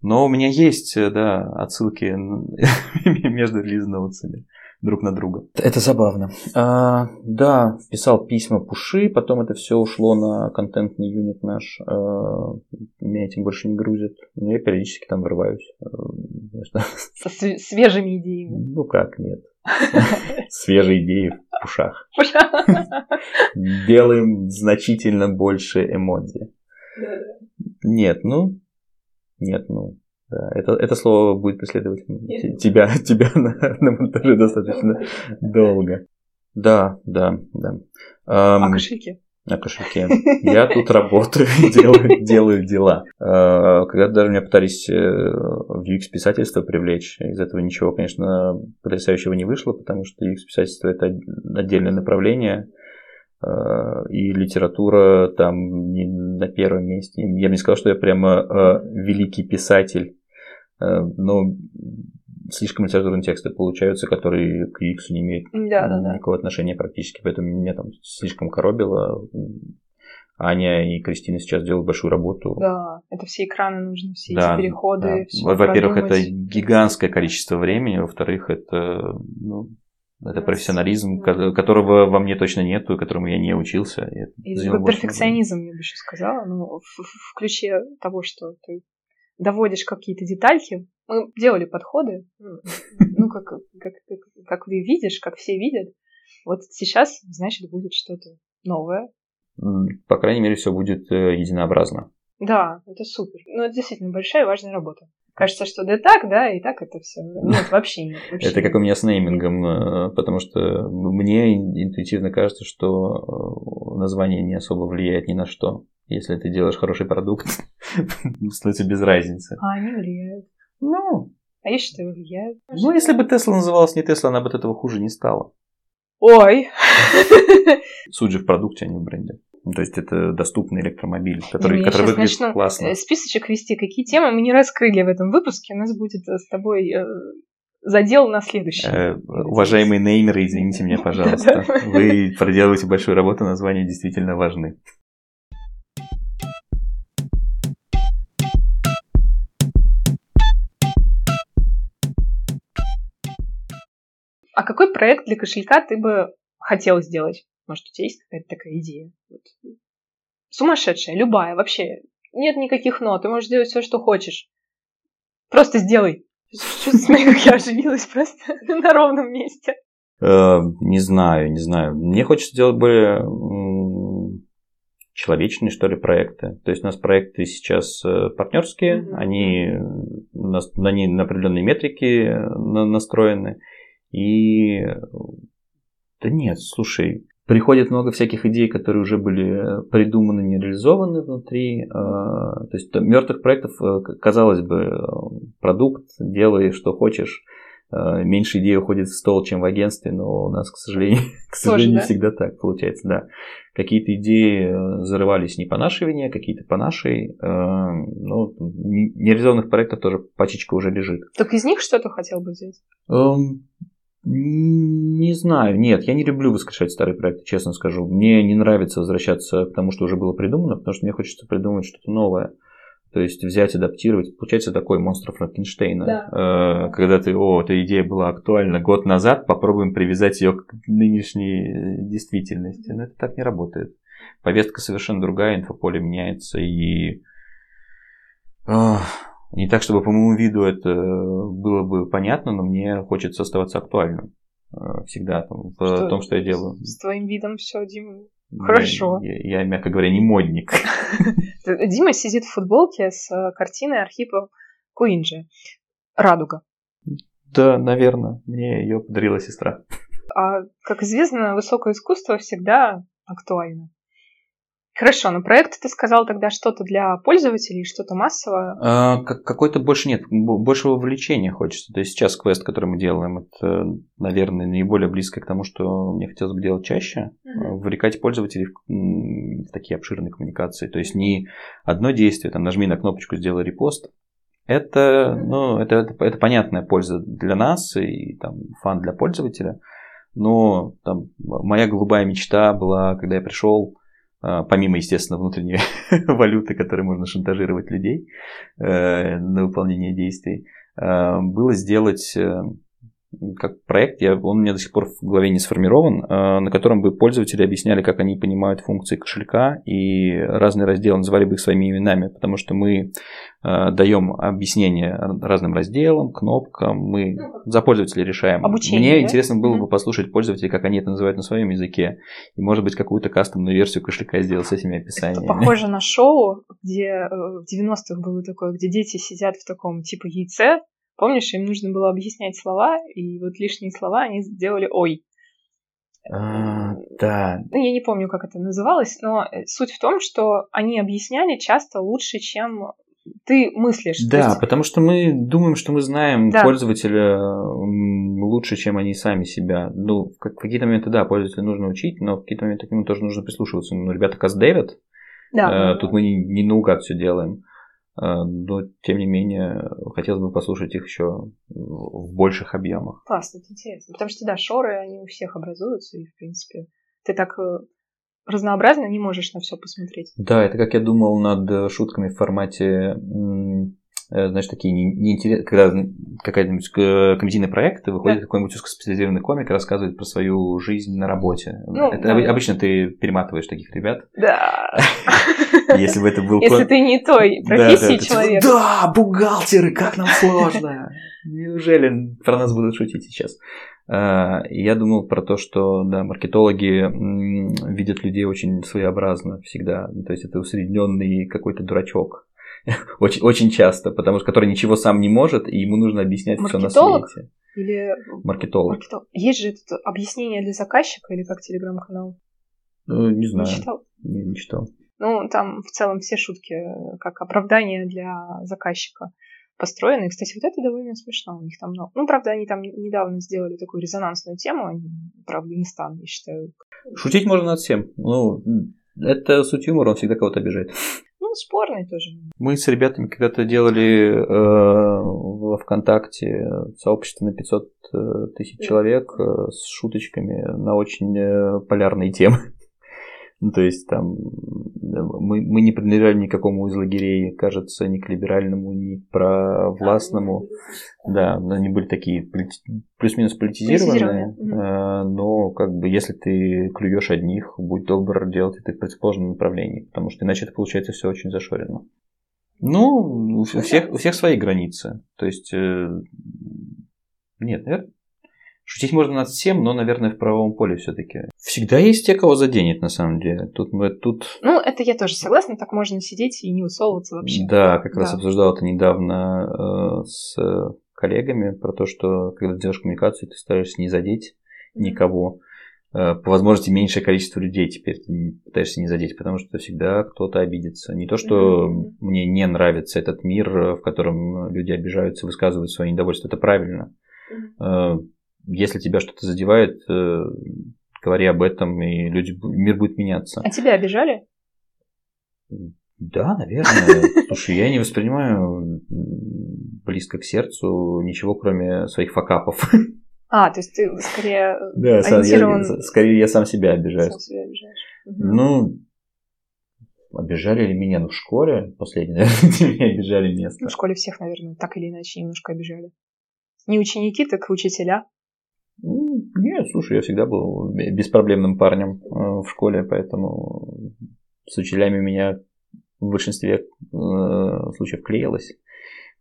A: Но у меня есть, да, отсылки между релиз-ноутсами друг на друга. Это забавно. А, да, писал письма пуши, потом это все ушло на контентный юнит наш. А, меня этим больше не грузят. Но я периодически там врываюсь.
B: А, Со свежими идеями.
A: Ну как, нет. Свежие идеи в пушах. Делаем значительно больше эмодзи. Нет, ну, нет, ну, да, это, это слово будет преследовать тебя, тебя на, на монтаже достаточно долго. Да, да, да.
B: Um, а кошельки?
A: На кошельке. Я тут работаю, делаю, делаю дела. А, когда даже меня пытались э, в UX-писательство привлечь, из этого ничего, конечно, потрясающего не вышло, потому что UX-писательство – это отдельное направление, а, и литература там не на первом месте. Я бы не сказал, что я прямо э, великий писатель, но слишком литературные тексты получаются, которые к UX не имеют
B: да, да,
A: никакого
B: да.
A: отношения практически, поэтому меня там слишком коробило. Аня и Кристина сейчас делают большую работу.
B: Да, это все экраны нужны, все да, эти переходы.
A: Да. Во-первых, это гигантское количество времени, во-вторых, это ну, это профессионализм, которого во мне точно нету, которому я не учился.
B: И перфекционизм, я бы еще сказала, ну, в, в ключе того, что ты доводишь какие-то детальки. Мы делали подходы, ну, как, как, как, как ты видишь, как все видят. Вот сейчас, значит, будет что-то новое.
A: По крайней мере, все будет э, единообразно.
B: Да, это супер. Ну, это действительно большая и важная работа. Кажется, что да так, да, и так это все. Нет, вообще нет. Вообще
A: это как у меня с неймингом, э, потому что мне интуитивно кажется, что э, название не особо влияет ни на что. Если ты делаешь хороший продукт, становится без разницы.
B: А они влияют.
A: Ну.
B: А я считаю, влияют.
A: Ну, если бы Тесла называлась не Тесла, она бы от этого хуже не стала.
B: Ой.
A: Суть же в продукте, а не в бренде. Ну, то есть это доступный электромобиль, который, который выглядит начну классно.
B: Э, списочек вести, какие темы мы не раскрыли в этом выпуске. У нас будет э, с тобой э, задел на следующий. Э,
A: уважаемые неймеры, извините меня, пожалуйста. Вы проделываете большую работу, названия действительно важны.
B: А какой проект для кошелька ты бы хотел сделать? Может, у тебя есть какая-то такая идея? Вот. Сумасшедшая, любая, вообще. Нет никаких нот, ты можешь делать все, что хочешь. Просто сделай. Смотри, как я оживилась просто на ровном месте.
A: Э, не знаю, не знаю. Мне хочется сделать более человечные, что ли, проекты. То есть у нас проекты сейчас э, партнерские, mm-hmm. они, они на определенные метрики настроены. И да нет, слушай, приходит много всяких идей, которые уже были придуманы, не реализованы внутри. Э, то есть мертвых проектов, э, казалось бы, продукт, делай что хочешь. Меньше идей уходит в стол, чем в агентстве, но у нас, к сожалению, к сожалению, не да? всегда так получается, да. Какие-то идеи зарывались не по нашей вине, какие-то по нашей. Но нереализованных проектов тоже пачечка уже лежит.
B: Так из них что-то хотел бы взять?
A: Не знаю, нет, я не люблю воскрешать старые проекты, честно скажу. Мне не нравится возвращаться к тому, что уже было придумано, потому что мне хочется придумать что-то новое. То есть взять, адаптировать. Получается такой монстр Франкенштейна. Да. Э, когда ты, о, эта идея была актуальна год назад, попробуем привязать ее к нынешней действительности. Но это так не работает. Повестка совершенно другая, инфополе меняется и... Не так, чтобы по моему виду это было бы понятно, но мне хочется оставаться актуальным э, всегда там, в что, том, что я делаю.
B: С твоим видом все, Дима. Хорошо.
A: Я, я, я, мягко говоря, не модник.
B: Дима сидит в футболке с э, картиной Архипа Куинджи. Радуга.
A: Да, наверное. Мне ее подарила сестра.
B: А, как известно, высокое искусство всегда актуально. Хорошо, но проект ты сказал тогда что-то для пользователей, что-то массовое?
A: А, какой-то больше нет, больше вовлечения хочется. То есть сейчас квест, который мы делаем, это, наверное, наиболее близко к тому, что мне хотелось бы делать чаще. Угу. Вовлекать пользователей в, в такие обширные коммуникации. То есть не одно действие, там нажми на кнопочку, сделай репост. Это, ну, это, это, это понятная польза для нас и там, фан для пользователя. Но там, моя голубая мечта была, когда я пришел, помимо, естественно, внутренней валюты, которой можно шантажировать людей э, на выполнение действий, э, было сделать э, как проект, я, он у меня до сих пор в голове не сформирован, э, на котором бы пользователи объясняли, как они понимают функции кошелька, и разные разделы называли бы их своими именами, потому что мы э, даем объяснение разным разделам, кнопкам, мы ну, за пользователей решаем.
B: Обучение,
A: Мне
B: да?
A: интересно было бы послушать пользователей, как они это называют на своем языке, и, может быть, какую-то кастомную версию кошелька сделать с этими описаниями.
B: Это похоже на шоу, где э, в 90-х было такое, где дети сидят в таком типа яйце, Помнишь, им нужно было объяснять слова, и вот лишние слова они сделали «ой».
A: А, да.
B: Ну, я не помню, как это называлось, но э, суть в том, что они объясняли часто лучше, чем ты мыслишь.
A: Да, есть... потому что мы думаем, что мы знаем да. пользователя лучше, чем они сами себя. Ну, в какие-то моменты, да, пользователя нужно учить, но в какие-то моменты к нему тоже нужно прислушиваться. Ну, ребята каздевят, да. Э, тут мы не, не наугад все делаем. Э, но тем не менее хотелось бы послушать их еще в больших объемах.
B: Классно, это интересно. Потому что, да, шоры, они у всех образуются, и, в принципе, ты так э, разнообразно не можешь на все посмотреть.
A: Да, это как я думал над шутками в формате знаешь, такие неинтересные, когда какая-нибудь комедийный проект, выходит да. какой-нибудь узкоспециализированный комик и рассказывает про свою жизнь на работе. Ну, это да. обычно ты перематываешь таких ребят.
B: Да.
A: Если бы это был...
B: Если ты не той профессии человек.
A: Да, бухгалтеры, как нам сложно. Неужели про нас будут шутить сейчас? А, я думал про то, что да, маркетологи видят людей очень своеобразно всегда. То есть это усредненный какой-то дурачок очень, очень часто, потому что который ничего сам не может, и ему нужно объяснять все на свете.
B: Или
A: маркетолог.
B: маркетолог. Есть же это объяснение для заказчика или как телеграм-канал?
A: Ну, не знаю.
B: Не читал?
A: Не, не читал.
B: Ну, там в целом все шутки как оправдание для заказчика построены. И, кстати, вот это довольно смешно. У них там много. Ну, правда, они там недавно сделали такую резонансную тему, они про Афганистан, я считаю.
A: Шутить можно над всем. Ну, это суть юмора, он всегда кого-то обижает.
B: Спорный тоже.
A: Мы с ребятами когда-то делали э, во ВКонтакте сообщество на 500 э, тысяч человек э, с шуточками на очень э, полярные темы. Ну, то есть там мы, мы не принадлежали никакому из лагерей, кажется, ни к либеральному, ни к провластному. Да, они были такие плюс-минус политизированные, политизированные. но как бы если ты клюешь одних, будь добр делать это в противоположном направлении, потому что иначе это получается все очень зашорено. Ну, у всех, у всех свои границы. То есть, э, нет, наверное, Шутить можно над всем, но, наверное, в правовом поле все-таки. Всегда есть те, кого заденет, на самом деле. Тут мы тут.
B: Ну, это я тоже согласна, так можно сидеть и не высовываться вообще.
A: Да, как да. раз обсуждал это недавно э, с коллегами про то, что когда делаешь коммуникацию, ты стараешься не задеть mm-hmm. никого. Э, по возможности меньшее количество людей теперь ты пытаешься не задеть, потому что всегда кто-то обидится. Не то, что mm-hmm. мне не нравится этот мир, в котором люди обижаются, высказывают свое недовольство, это правильно. Mm-hmm. Если тебя что-то задевает, э, говори об этом, и люди, мир будет меняться.
B: А тебя обижали?
A: Да, наверное. Слушай, я не воспринимаю близко к сердцу ничего, кроме своих факапов.
B: А, то есть ты скорее
A: да, ориентирован... я, скорее я сам себя обижаю. Сам себя обижаешь. Угу. Ну, обижали ли меня? Ну, в школе последнее, наверное, меня обижали место.
B: Ну, в школе всех, наверное, так или иначе немножко обижали. Не ученики, так учителя.
A: Нет, слушай, я всегда был беспроблемным парнем э, в школе, поэтому с учителями меня в большинстве э, случаев клеилось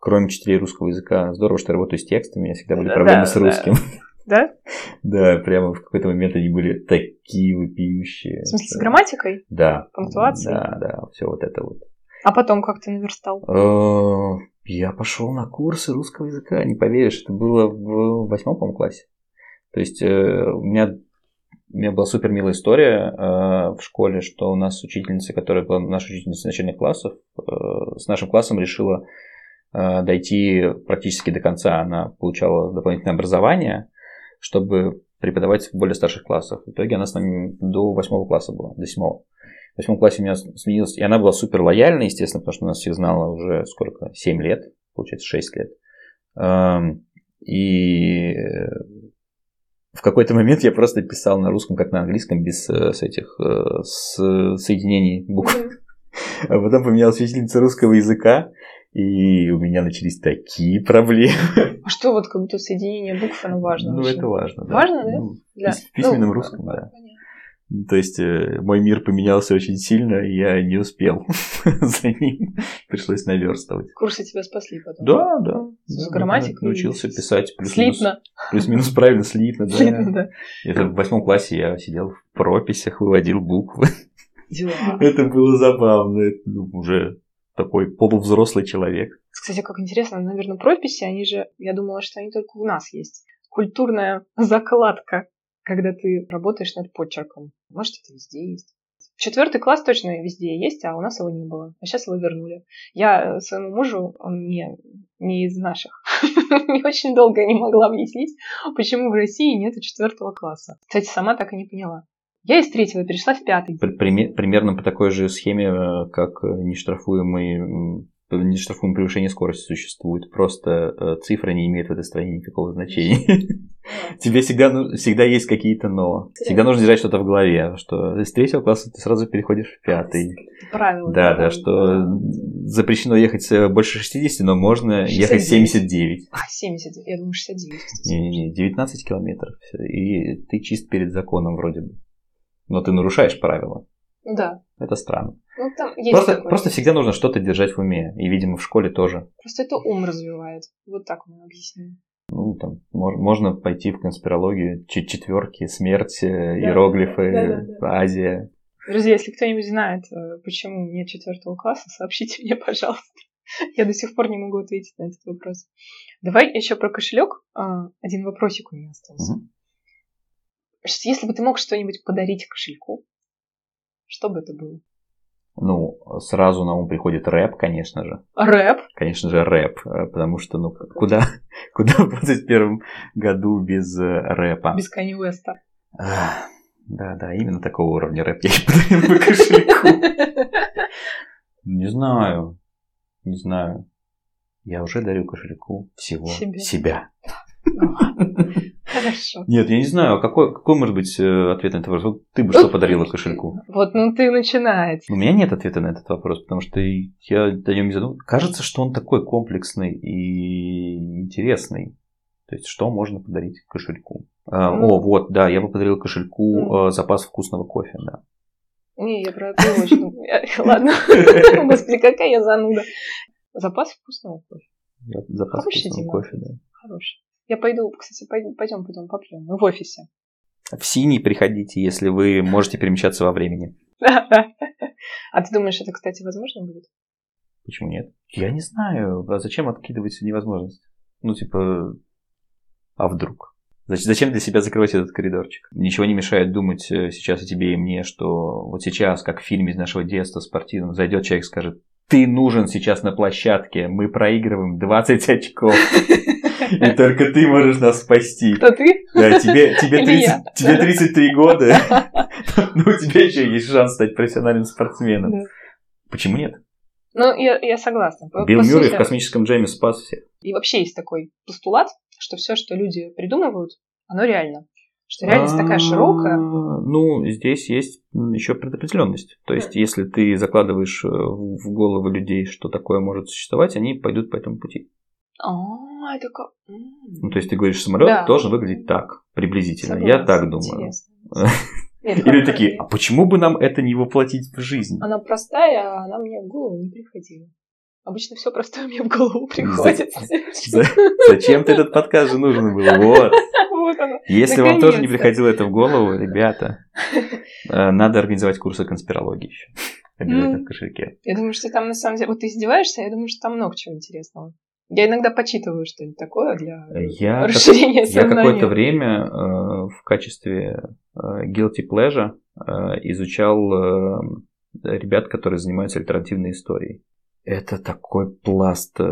A: кроме учителей русского языка. Здорово, что я работаю с текстами, у меня всегда были проблемы да, с русским.
B: Да?
A: Да, прямо в какой-то момент они были такие вопиющие.
B: В смысле, с грамматикой?
A: Да.
B: Пунктуацией?
A: Да, да, все вот это вот.
B: А потом как ты наверстал?
A: Э, я пошел на курсы русского языка, не поверишь, это было в восьмом, по классе. То есть э, у меня у меня была супер милая история э, в школе, что у нас учительница, которая была наша учительница начальных классов, с нашим классом решила Э, дойти практически до конца. Она получала дополнительное образование, чтобы преподавать в более старших классах. В итоге она с нами до восьмого класса была, до седьмого. В восьмом классе у меня сменилась, и она была супер лояльна, естественно, потому что у нас всех знала уже сколько, 7 лет, получается 6 лет. Эм, и в какой-то момент я просто писал на русском, как на английском, без э, с этих э, с соединений букв. А потом поменялась учительница русского языка, и у меня начались такие проблемы.
B: А что вот как будто соединение букв, оно важно?
A: Ну, очень. это важно, да.
B: Важно, да? Ну,
A: Для... В письменном ну, русском, да. То есть э, мой мир поменялся очень сильно, и я не успел за ним. Пришлось наверстывать.
B: Курсы тебя спасли потом?
A: Да, да.
B: С грамматикой?
A: Научился писать
B: плюс-минус.
A: Плюс-минус правильно, слитно, да.
B: Слитно, да.
A: Это в восьмом классе я сидел в прописях, выводил буквы.
B: Дела.
A: Это было забавно. Это, ну, уже такой полувзрослый человек.
B: Кстати, как интересно, наверное, прописи, они же, я думала, что они только у нас есть. Культурная закладка, когда ты работаешь над почерком. Может, это везде есть. Четвертый класс точно везде есть, а у нас его не было. А сейчас его вернули. Я своему мужу, он не, не из наших, не очень долго не могла объяснить, почему в России нет четвертого класса. Кстати, сама так и не поняла. Я из третьего перешла в пятый.
A: Примерно по такой же схеме, э, как э, нештрафуемый нештрафуемое превышение скорости существует. Просто э, цифра не имеет в этой стране никакого значения. Тебе всегда, ну, всегда есть какие-то но. Всегда нужно держать что-то в голове, что из третьего класса ты сразу переходишь в пятый.
B: Правило.
A: Да, да, что запрещено ехать больше 60, но можно 69. ехать 79.
B: А, 70, я думаю 69.
A: Не-не-не, 19 километров. И ты чист перед законом вроде бы но ты нарушаешь правила.
B: Да.
A: Это странно.
B: Ну, там есть
A: просто, такое. просто всегда нужно что-то держать в уме. И, видимо, в школе тоже.
B: Просто это ум развивает. Вот так мы объясним.
A: Ну, там мож, можно пойти в конспирологию, четверки, смерть, э, да, иероглифы, да, да, да. Азия.
B: Друзья, если кто-нибудь знает, э, почему нет четвертого класса, сообщите мне, пожалуйста. Я до сих пор не могу ответить на этот вопрос. Давай еще про кошелек. А, один вопросик у меня остался. Угу. Если бы ты мог что-нибудь подарить кошельку, что бы это было?
A: Ну, сразу на ум приходит рэп, конечно же.
B: Рэп?
A: Конечно же, рэп. Э, потому что, ну, куда, куда в 21 году без э, рэпа?
B: Без Кани Уэста.
A: Да, да, именно такого уровня рэп я и подарил бы кошельку. Не знаю. Не знаю. Я уже дарю кошельку всего себя.
B: Хорошо.
A: Нет, я не знаю, какой, какой может быть э, ответ на этот вопрос? Вот ты бы что подарила кошельку?
B: Вот, ну ты начинаешь.
A: У меня нет ответа на этот вопрос, потому что я о нем не задумываюсь. Кажется, что он такой комплексный и интересный. То есть, что можно подарить кошельку? А, ну, о, вот, да, я бы подарил кошельку ну, запас вкусного кофе, да.
B: Не, я про это очень... Ладно. Господи, какая я зануда. Запас вкусного кофе.
A: Запас вкусного кофе, да.
B: Хороший. Я пойду, кстати, пойдем, пойдем потом попьем. Мы в офисе.
A: В синий приходите, если вы можете перемещаться во времени.
B: А ты думаешь, это, кстати, возможно будет?
A: Почему нет? Я не знаю. А зачем откидывать невозможность? Ну, типа, а вдруг? Зачем для себя закрывать этот коридорчик? Ничего не мешает думать э, сейчас и тебе, и мне, что вот сейчас, как в фильме из нашего детства спортивном, зайдет человек и скажет, ты нужен сейчас на площадке, мы проигрываем 20 очков. И только ты можешь нас спасти.
B: Кто ты?
A: Да, тебе, тебе, 30, тебе 33 года, но у тебя еще есть шанс стать профессиональным спортсменом. Почему нет?
B: Ну, я, я согласна.
A: Билл По Мюррей сути... в космическом джеме спас всех.
B: И вообще есть такой постулат, что все, что люди придумывают, оно реально. Что реальность такая широкая.
A: Ну, здесь есть еще предопределенность. То есть, если ты закладываешь э, в голову людей, что такое может существовать, они пойдут по этому пути.
B: А, это как...
A: Ну, то есть, ты говоришь, самолет да. должен выглядеть так, приблизительно. Согласна. Я так думаю. Нет, Или такие, а почему бы нам это не воплотить в жизнь?
B: Она простая, а она мне в голову не приходила. Обычно все простое мне в голову приходит.
A: Зачем ты этот подкаст же нужен был? Вот. Вот оно. Если вам тоже не приходило это в голову, ребята, э, надо организовать курсы конспирологии еще. Обязательно в кошельке.
B: Я думаю, что там на самом деле... Вот ты издеваешься, я думаю, что там много чего интересного. Я иногда почитываю что-нибудь такое для я расширения как,
A: сознания. Я какое-то время э, в качестве э, guilty pleasure э, изучал э, ребят, которые занимаются альтернативной историей это такой пласт э,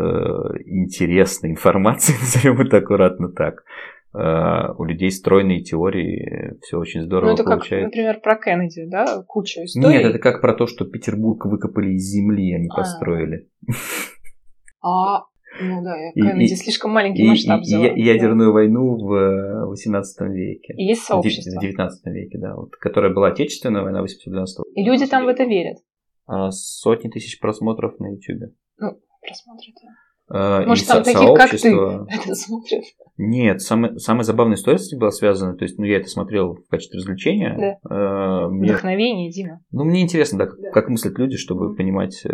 A: интересной информации, назовем это аккуратно так. Э, у людей стройные теории, все очень здорово ну, это получается.
B: как, например, про Кеннеди, да? Куча историй.
A: Нет, это как про то, что Петербург выкопали из земли, они а. построили.
B: А, ну да, Кеннеди и, слишком маленький и, масштаб
A: и, и, ядерную войну в 18 веке.
B: И есть сообщество.
A: В 19 веке, да. Вот, которая была Отечественная война 812 года.
B: И люди там в это верят.
A: А, сотни тысяч просмотров на YouTube.
B: Ну, просмотры, да. А, Может, там со- такие, как ты, это смотрят?
A: Нет, самая, самая забавная история с этим была связана. То есть, ну, я это смотрел в качестве развлечения.
B: Да. Э, мне... Вдохновение, Дима.
A: Ну, мне интересно, да, как, да. как мыслят люди, чтобы mm. понимать, э,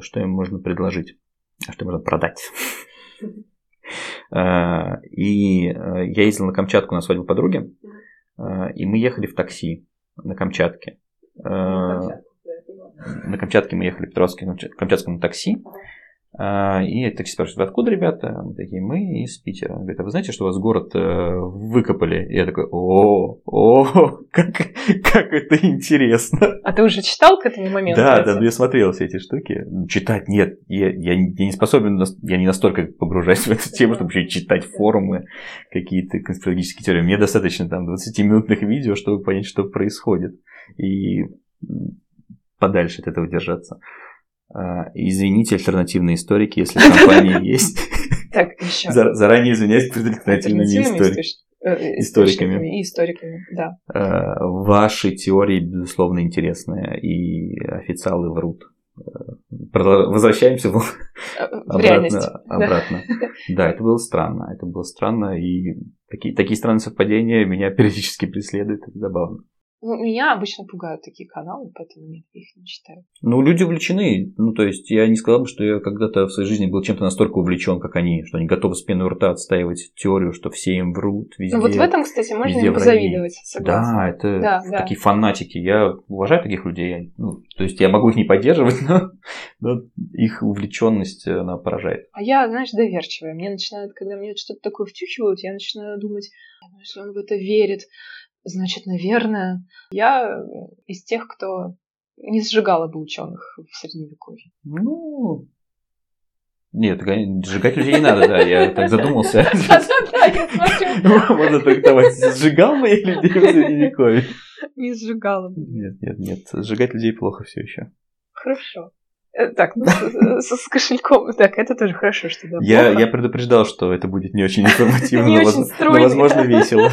A: что им можно предложить, а что можно продать. И я ездил на Камчатку на свадьбу подруги, и мы ехали в такси на Камчатке. На Камчатке мы ехали в Камчатском такси. А, и такси спрашивает, откуда ребята? Мы такие, мы из Питера. Он говорит, а вы знаете, что у вас город э, выкопали? И я такой, о, о, как, как это интересно.
B: А ты уже читал к этому моменту?
A: Да, да, я смотрел все эти штуки. Читать нет, я, я, я не способен, я не настолько погружаюсь в эту тему, чтобы еще читать форумы, какие-то конспирологические теории. Мне достаточно там 20-минутных видео, чтобы понять, что происходит. И подальше от этого держаться. А, извините, альтернативные историки, если компания есть.
B: Так, еще.
A: Заранее извиняюсь перед альтернативными э, историками.
B: И историками, да.
A: А, ваши теории, безусловно, интересные, и официалы врут. Возвращаемся в, обратно. обратно. Да, это было странно. Это было странно, и такие, такие странные совпадения меня периодически преследуют. Это забавно.
B: Ну, меня обычно пугают такие каналы, поэтому нет, я их не читаю.
A: Ну, люди увлечены. Ну, то есть, я не сказал бы, что я когда-то в своей жизни был чем-то настолько увлечен, как они, что они готовы с пеной у рта отстаивать теорию, что все им врут везде. Ну,
B: вот в этом, кстати, можно не позавидовать, согласна.
A: Да, это да, да. такие фанатики. Я уважаю таких людей. Ну, то есть, я могу их не поддерживать, но, но их увлеченность, она поражает.
B: А я, знаешь, доверчивая. Мне начинают, когда мне что-то такое втючивают, я начинаю думать, «Ну, если он в это верит, Значит, наверное, я из тех, кто не сжигала бы ученых в средневековье.
A: Ну, нет, сжигать людей не надо, да, я так задумался. Можно трактовать, сжигал бы я людей в средневековье.
B: Не сжигала бы.
A: Нет, нет, нет, сжигать людей плохо все еще.
B: Хорошо. Э, так, ну, с, с кошельком. Так, это тоже хорошо, что да.
A: Я, я предупреждал, что это будет не очень информативно, но, возможно, весело.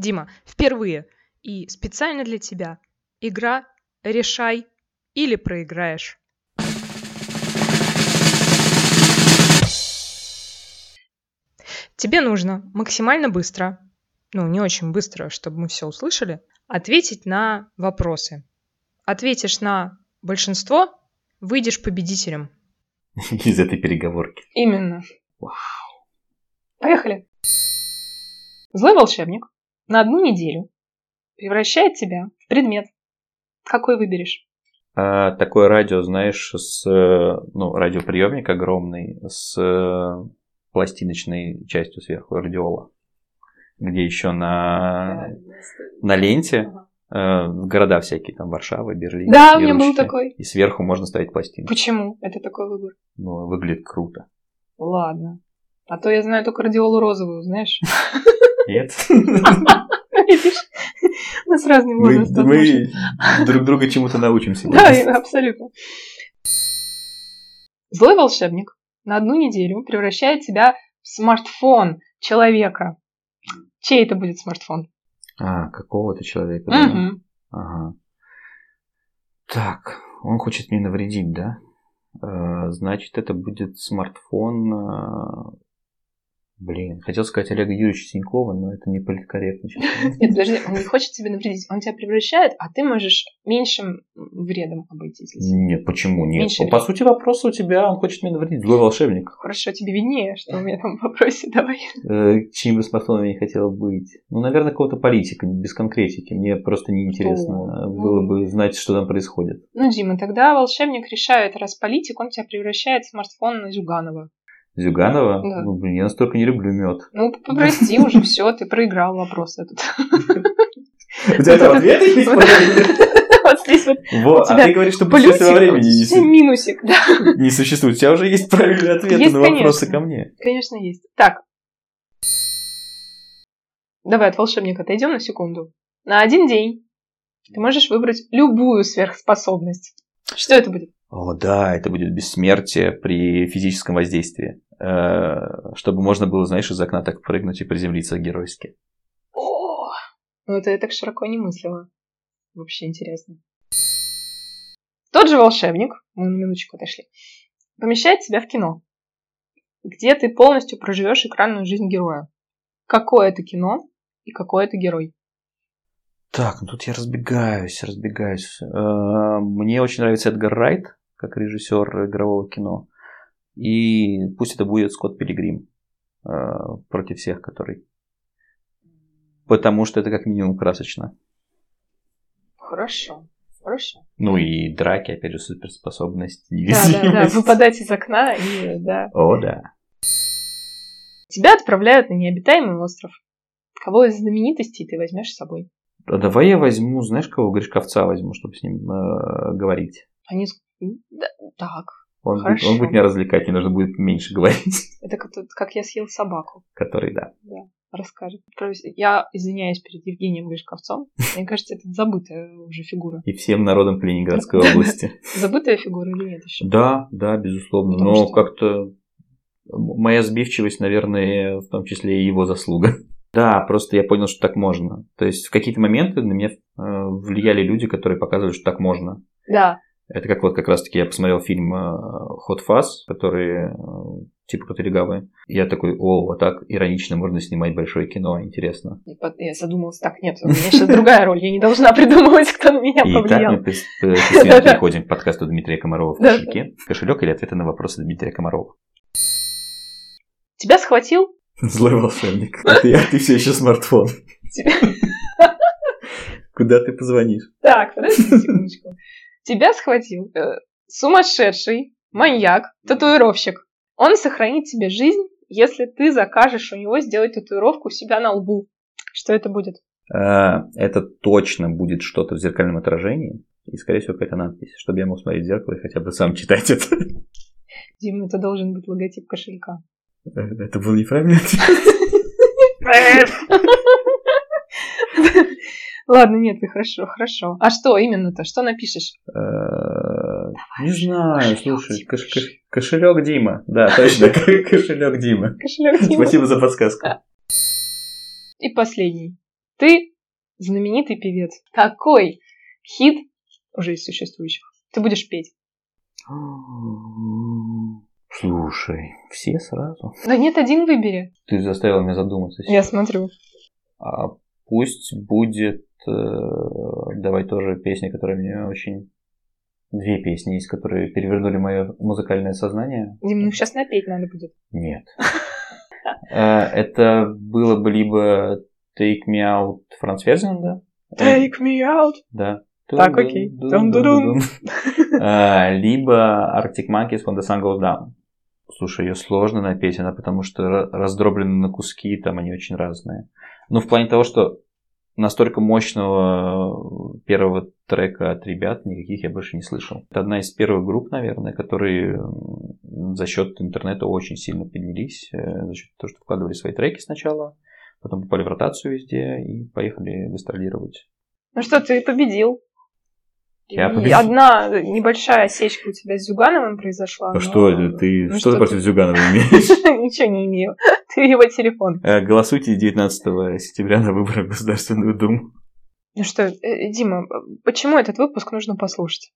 B: Дима, впервые и специально для тебя. Игра «Решай» или проиграешь. Тебе нужно максимально быстро, ну не очень быстро, чтобы мы все услышали, ответить на вопросы. Ответишь на большинство, выйдешь победителем.
A: Из этой переговорки.
B: Именно.
A: Вау.
B: Поехали. Злой волшебник на одну неделю превращает тебя в предмет. Какой выберешь?
A: А, такое радио, знаешь, с ну, радиоприемник огромный, с пластиночной частью сверху радиола, где еще на, на ленте ага. э, города всякие, там Варшава, Берлин.
B: Да, у меня был такой.
A: И сверху можно ставить пластину.
B: Почему это такой выбор?
A: Ну, выглядит круто.
B: Ладно. А то я знаю только радиолу розовую, знаешь?
A: Нет.
B: Видишь? У нас разные возрасты.
A: Мы друг друга чему-то научимся.
B: Да, абсолютно. Злой волшебник на одну неделю превращает себя в смартфон человека. Чей это будет смартфон?
A: А, какого-то человека.
B: Угу.
A: Ага. Так, он хочет мне навредить, да? Э, значит, это будет смартфон э, Блин, хотел сказать Олега Юрьевича Синькова, но это не политкорректно.
B: Нет, подожди, он не хочет тебя навредить. Он тебя превращает, а ты можешь меньшим вредом обойтись.
A: Нет, почему нет? Меньше По сути, вопрос у тебя, он хочет меня навредить. Злой волшебник.
B: Хорошо, тебе виднее, что у меня там в вопросе, давай.
A: Э, чьим бы смартфоном я не хотела быть? Ну, наверное, какого-то политика, без конкретики. Мне просто неинтересно было бы знать, что там происходит.
B: Ну, Дима, тогда волшебник решает, раз политик, он тебя превращает в смартфон на Зюганова.
A: Зюганова? Да. Ну, блин, я настолько не люблю мед.
B: Ну, прости уже, все, ты проиграл вопрос этот.
A: У тебя там ответы есть Вот здесь вот. Вот, а ты говоришь, что путешествие во времени
B: не минусик, да.
A: Не существует. У тебя уже есть правильные ответы на вопросы ко мне.
B: Конечно, есть. Так. Давай от волшебника отойдем на секунду. На один день ты можешь выбрать любую сверхспособность. Что это будет?
A: О, да, это будет бессмертие при физическом воздействии. Э, чтобы можно было, знаешь, из окна так прыгнуть и приземлиться геройски.
B: О, ну это я так широко не мыслила. Вообще интересно. Тот же волшебник, мы на минуточку отошли, помещает тебя в кино, где ты полностью проживешь экранную жизнь героя. Какое это кино и какой это герой?
A: Так, ну тут я разбегаюсь, разбегаюсь. Э, мне очень нравится Эдгар Райт как режиссер игрового кино. И пусть это будет Скотт Пилигрим э, против всех, который. Потому что это как минимум красочно.
B: Хорошо. Хорошо.
A: Ну и драки, опять же, суперспособность.
B: Да, да, да, выпадать из окна и да.
A: О, да.
B: Тебя отправляют на необитаемый остров. Кого из знаменитостей ты возьмешь с собой?
A: А давай я возьму, знаешь, кого Гришковца возьму, чтобы с ним э, говорить.
B: Они да, так.
A: Он, Хорошо. Будет, он будет меня развлекать, мне нужно будет меньше говорить.
B: Это как, как я съел собаку.
A: Который, да.
B: Да, расскажет. Я извиняюсь перед Евгением Гришковцом. Мне кажется, это забытая уже фигура.
A: И всем народом Калининградской области.
B: Забытая фигура или нет еще?
A: Да, да, безусловно. Но как-то моя сбивчивость, наверное, в том числе и его заслуга. Да, просто я понял, что так можно. То есть в какие-то моменты на меня э, влияли люди, которые показывали, что так можно.
B: Да.
A: Это как вот как раз-таки я посмотрел фильм э, Hot Fuzz, который э, типа Котелегавы. Я такой, о, вот так иронично можно снимать большое кино, интересно.
B: Я задумалась, так, нет, у меня сейчас другая роль, я не должна придумывать, кто на меня повлиял.
A: И так мы переходим к подкасту Дмитрия Комарова в кошельке. Кошелек или ответы на вопросы Дмитрия Комарова.
B: Тебя схватил?
A: Злой волшебник. А ты, а ты все еще смартфон. Куда ты позвонишь?
B: Так, подожди секундочку. Тебя схватил э, сумасшедший маньяк, татуировщик. Он сохранит тебе жизнь, если ты закажешь у него сделать татуировку у себя на лбу. Что это будет?
A: А, это точно будет что-то в зеркальном отражении. И, скорее всего, какая-то надпись, чтобы я мог смотреть в зеркало и хотя бы сам читать это.
B: Дима, это должен быть логотип кошелька.
A: Э, это был неправильный ответ.
B: Ладно, нет, ты хорошо, хорошо. А что именно-то? Что напишешь?
A: Э, не знаю, слушай, кошелек Дима. Да, точно, кошелек Дима.
B: Кошелек Дима.
A: Спасибо за подсказку.
B: И последний. Ты знаменитый певец. Какой хит уже из существующих ты будешь петь?
A: Слушай, все сразу.
B: Да нет, один выбери.
A: Ты заставила меня задуматься.
B: Я смотрю.
A: А пусть будет Э, давай тоже песни, которые мне очень... Две песни есть, которые перевернули мое музыкальное сознание.
B: Дим, ну сейчас напеть надо будет.
A: Нет. Э, это было бы либо Take Me Out Франц Фердинанда.
B: Take Me Out.
A: Да.
B: Так, окей.
A: А, либо Arctic Monkeys When the Sun Goes Down. Слушай, ее сложно напеть, она потому что раздроблена на куски, там они очень разные. Ну, в плане того, что настолько мощного первого трека от ребят никаких я больше не слышал. Это одна из первых групп, наверное, которые за счет интернета очень сильно поднялись, э, за счет того, что вкладывали свои треки сначала, потом попали в ротацию везде и поехали гастролировать.
B: Ну что, ты победил.
A: Я
B: победил. Одна небольшая осечка у тебя с Зюгановым произошла.
A: А но... что? Ты ну, что, что ты против Зюганова имеешь?
B: Ничего не имею. Ты его телефон.
A: Э, голосуйте 19 сентября на выборах в Государственную Думу.
B: Ну что, э, Дима, почему этот выпуск нужно послушать?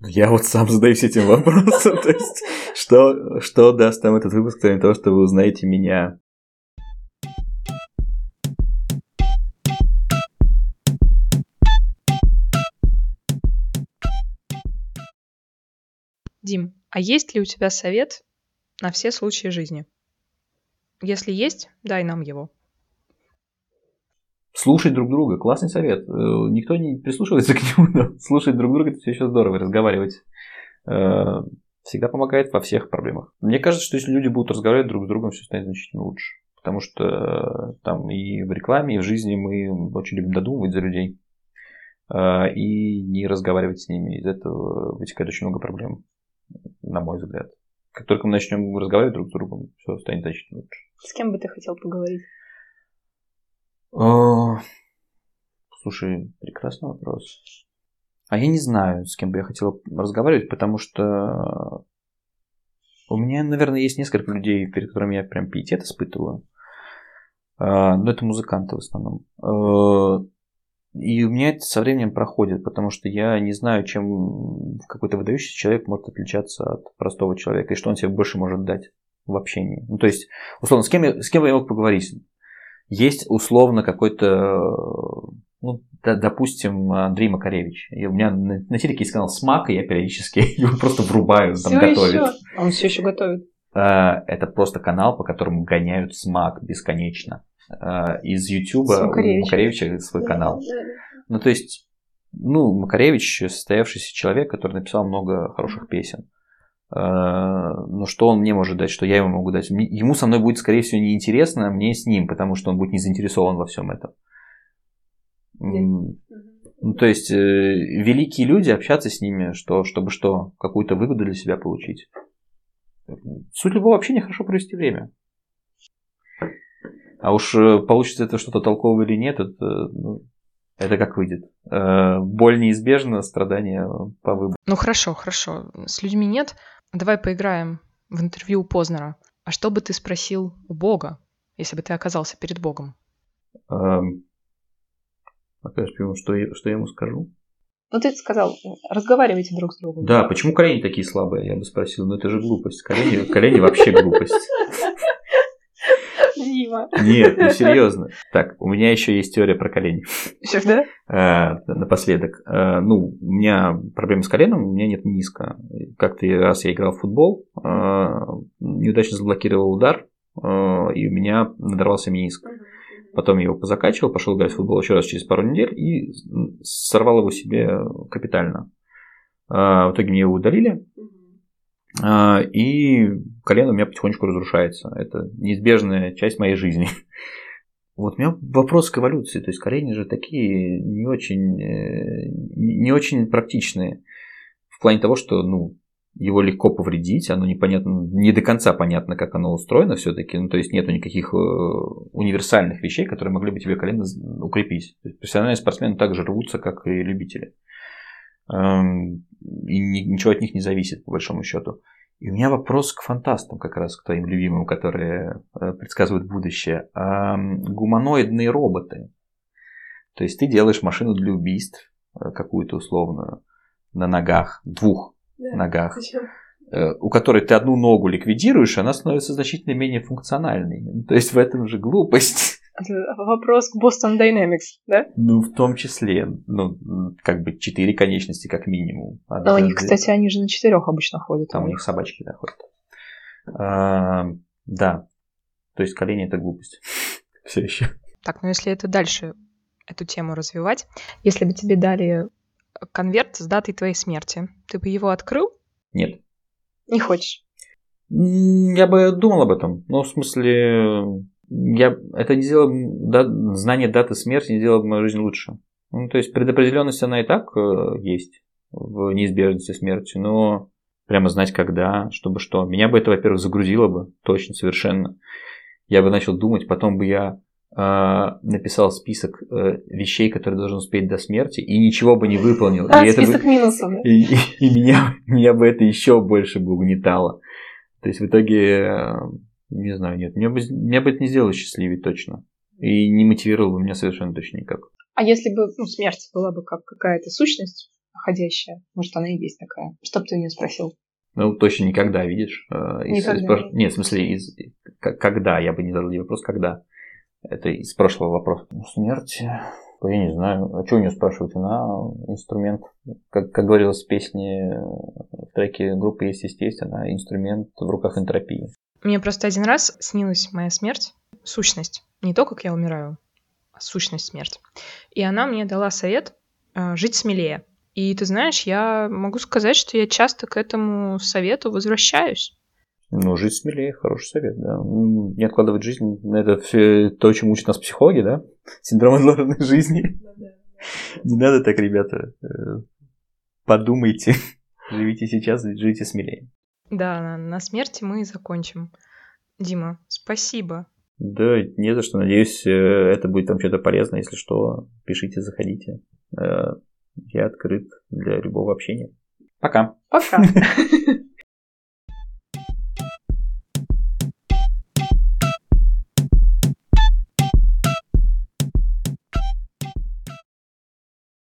A: Я вот сам задаюсь этим вопросом. То есть, что, что даст нам этот выпуск, кроме того, что вы узнаете меня
B: Дим, а есть ли у тебя совет на все случаи жизни? Если есть, дай нам его.
A: Слушать друг друга. Классный совет. Э, никто не прислушивается к нему, но слушать друг друга это все еще здорово. Разговаривать э, всегда помогает во всех проблемах. Мне кажется, что если люди будут разговаривать друг с другом, все станет значительно лучше. Потому что э, там и в рекламе, и в жизни мы очень любим додумывать за людей. И не разговаривать с ними. Из этого вытекает очень много проблем на мой взгляд. Как только мы начнем разговаривать друг с другом, все станет значительно лучше.
B: С кем бы ты хотел поговорить?
A: О, слушай, прекрасный вопрос. А я не знаю, с кем бы я хотел разговаривать, потому что у меня, наверное, есть несколько людей, перед которыми я прям пиетет испытываю. Но это музыканты в основном. И у меня это со временем проходит, потому что я не знаю, чем какой-то выдающийся человек может отличаться от простого человека, и что он себе больше может дать в общении. Ну, то есть, условно, с кем я, с кем я мог поговорить? Есть условно какой-то, ну, да, допустим, Андрей Макаревич. И у меня на, на телеке есть канал Смак, и я периодически его просто врубаю, там готовит. Еще?
B: Он все еще готовит.
A: А, это просто канал, по которому гоняют Смак бесконечно. Э, из Ютуба у Макаревича свой канал. Ну, то есть, ну, Макаревич состоявшийся человек, который написал много хороших песен. Э, но что он мне может дать, что я ему могу дать? Ему со мной будет, скорее всего, неинтересно, а мне с ним, потому что он будет не заинтересован во всем этом. Ну, то есть, э, великие люди, общаться с ними, что, чтобы что, какую-то выгоду для себя получить. Суть любого общения хорошо провести время. А уж э, получится это что-то толковое или нет, это, ну, это как выйдет. Э, боль неизбежна, страдания по выбору.
B: Ну хорошо, хорошо. С людьми нет. Давай поиграем в интервью у Познера. А что бы ты спросил у Бога, если бы ты оказался перед Богом?
A: Эм, что, я, что я ему скажу?
B: Ну, ты сказал, разговаривайте друг с другом.
A: Да, почему колени такие слабые, я бы спросил. Ну, это же глупость. Колени, колени вообще глупость.
B: Дима.
A: Нет, ну серьезно. Так, у меня еще есть теория про колени.
B: Сейчас, да?
A: А, напоследок. А, ну, у меня проблемы с коленом, у меня нет ниска. Как-то раз я играл в футбол, а, неудачно заблокировал удар, и у меня надорвался мениск. Потом я его позакачивал, пошел играть в футбол еще раз через пару недель и сорвал его себе капитально. В итоге мне его удалили. А, и колено у меня потихонечку разрушается. Это неизбежная часть моей жизни. Вот у меня вопрос к эволюции. То есть колени же такие не очень, э, не очень практичные. В плане того, что ну, его легко повредить, оно непонятно, не до конца понятно, как оно устроено все-таки. Ну, то есть нету никаких э, универсальных вещей, которые могли бы тебе колено укрепить. То есть профессиональные спортсмены также рвутся, как и любители. Эм, и ничего от них не зависит, по большому счету. И у меня вопрос к фантастам, как раз к твоим любимым, которые э, предсказывают будущее. Гуманоидные роботы. То есть ты делаешь машину для убийств, э, какую-то условную, на ногах, двух да, ногах, зачем? Э, у которой ты одну ногу ликвидируешь, она становится значительно менее функциональной. То есть в этом же глупость.
B: Вопрос к Boston Dynamics, да?
A: Ну, в том числе. Ну, как бы четыре конечности как минимум.
B: А у них, кстати, они же на четырех обычно ходят.
A: Там у них собачки, да, ходят. А, да. То есть колени это глупость. Все еще.
B: Так, ну если это дальше, эту тему развивать, если бы тебе дали конверт с датой твоей смерти. Ты бы его открыл?
A: Нет.
B: Не хочешь?
A: Я бы думал об этом. Но в смысле, я это не сделало, да, знание даты смерти не сделало бы мою жизнь лучше. Ну, то есть предопределенность она и так э, есть в неизбежности смерти, но прямо знать когда, чтобы что. Меня бы это, во-первых, загрузило бы, точно, совершенно. Я бы начал думать, потом бы я э, написал список э, вещей, которые должен успеть до смерти, и ничего бы не выполнил.
B: А,
A: и
B: список
A: бы,
B: минусов. Да?
A: И, и, и меня, меня бы это еще больше бы угнетало. То есть в итоге, э, не знаю, нет, меня бы, меня бы это не сделало счастливее точно. И не мотивировало бы меня совершенно точно никак.
B: А если бы ну, смерть была бы как какая-то сущность находящая, может, она и есть такая, что бы ты у нее спросил?
A: Ну, точно никогда, видишь?
B: Э, из, никогда.
A: Из, нет, в смысле, из, когда, я бы не задал ей вопрос, когда. Это из прошлого вопроса. Ну, смерть, я не знаю. А что у нее спрашивать? Она инструмент. Как, как говорилось в песне в треке группы «Есть, есть, есть», она инструмент в руках энтропии.
B: Мне просто один раз снилась моя смерть, сущность. Не то, как я умираю, а сущность смерть. И она мне дала совет э, жить смелее. И ты знаешь, я могу сказать, что я часто к этому совету возвращаюсь.
A: Ну, жить смелее, хороший совет, да. Не откладывать жизнь, это все то, чему учат нас психологи, да? Синдром отложенной жизни. Не надо так, ребята. Э, подумайте. Живите сейчас, живите смелее.
B: Да, на, на смерти мы и закончим. Дима, спасибо.
A: Да, не за что. Надеюсь, э, это будет там что-то полезно. Если что, пишите, заходите. Э, я открыт для любого общения. Пока.
B: Пока.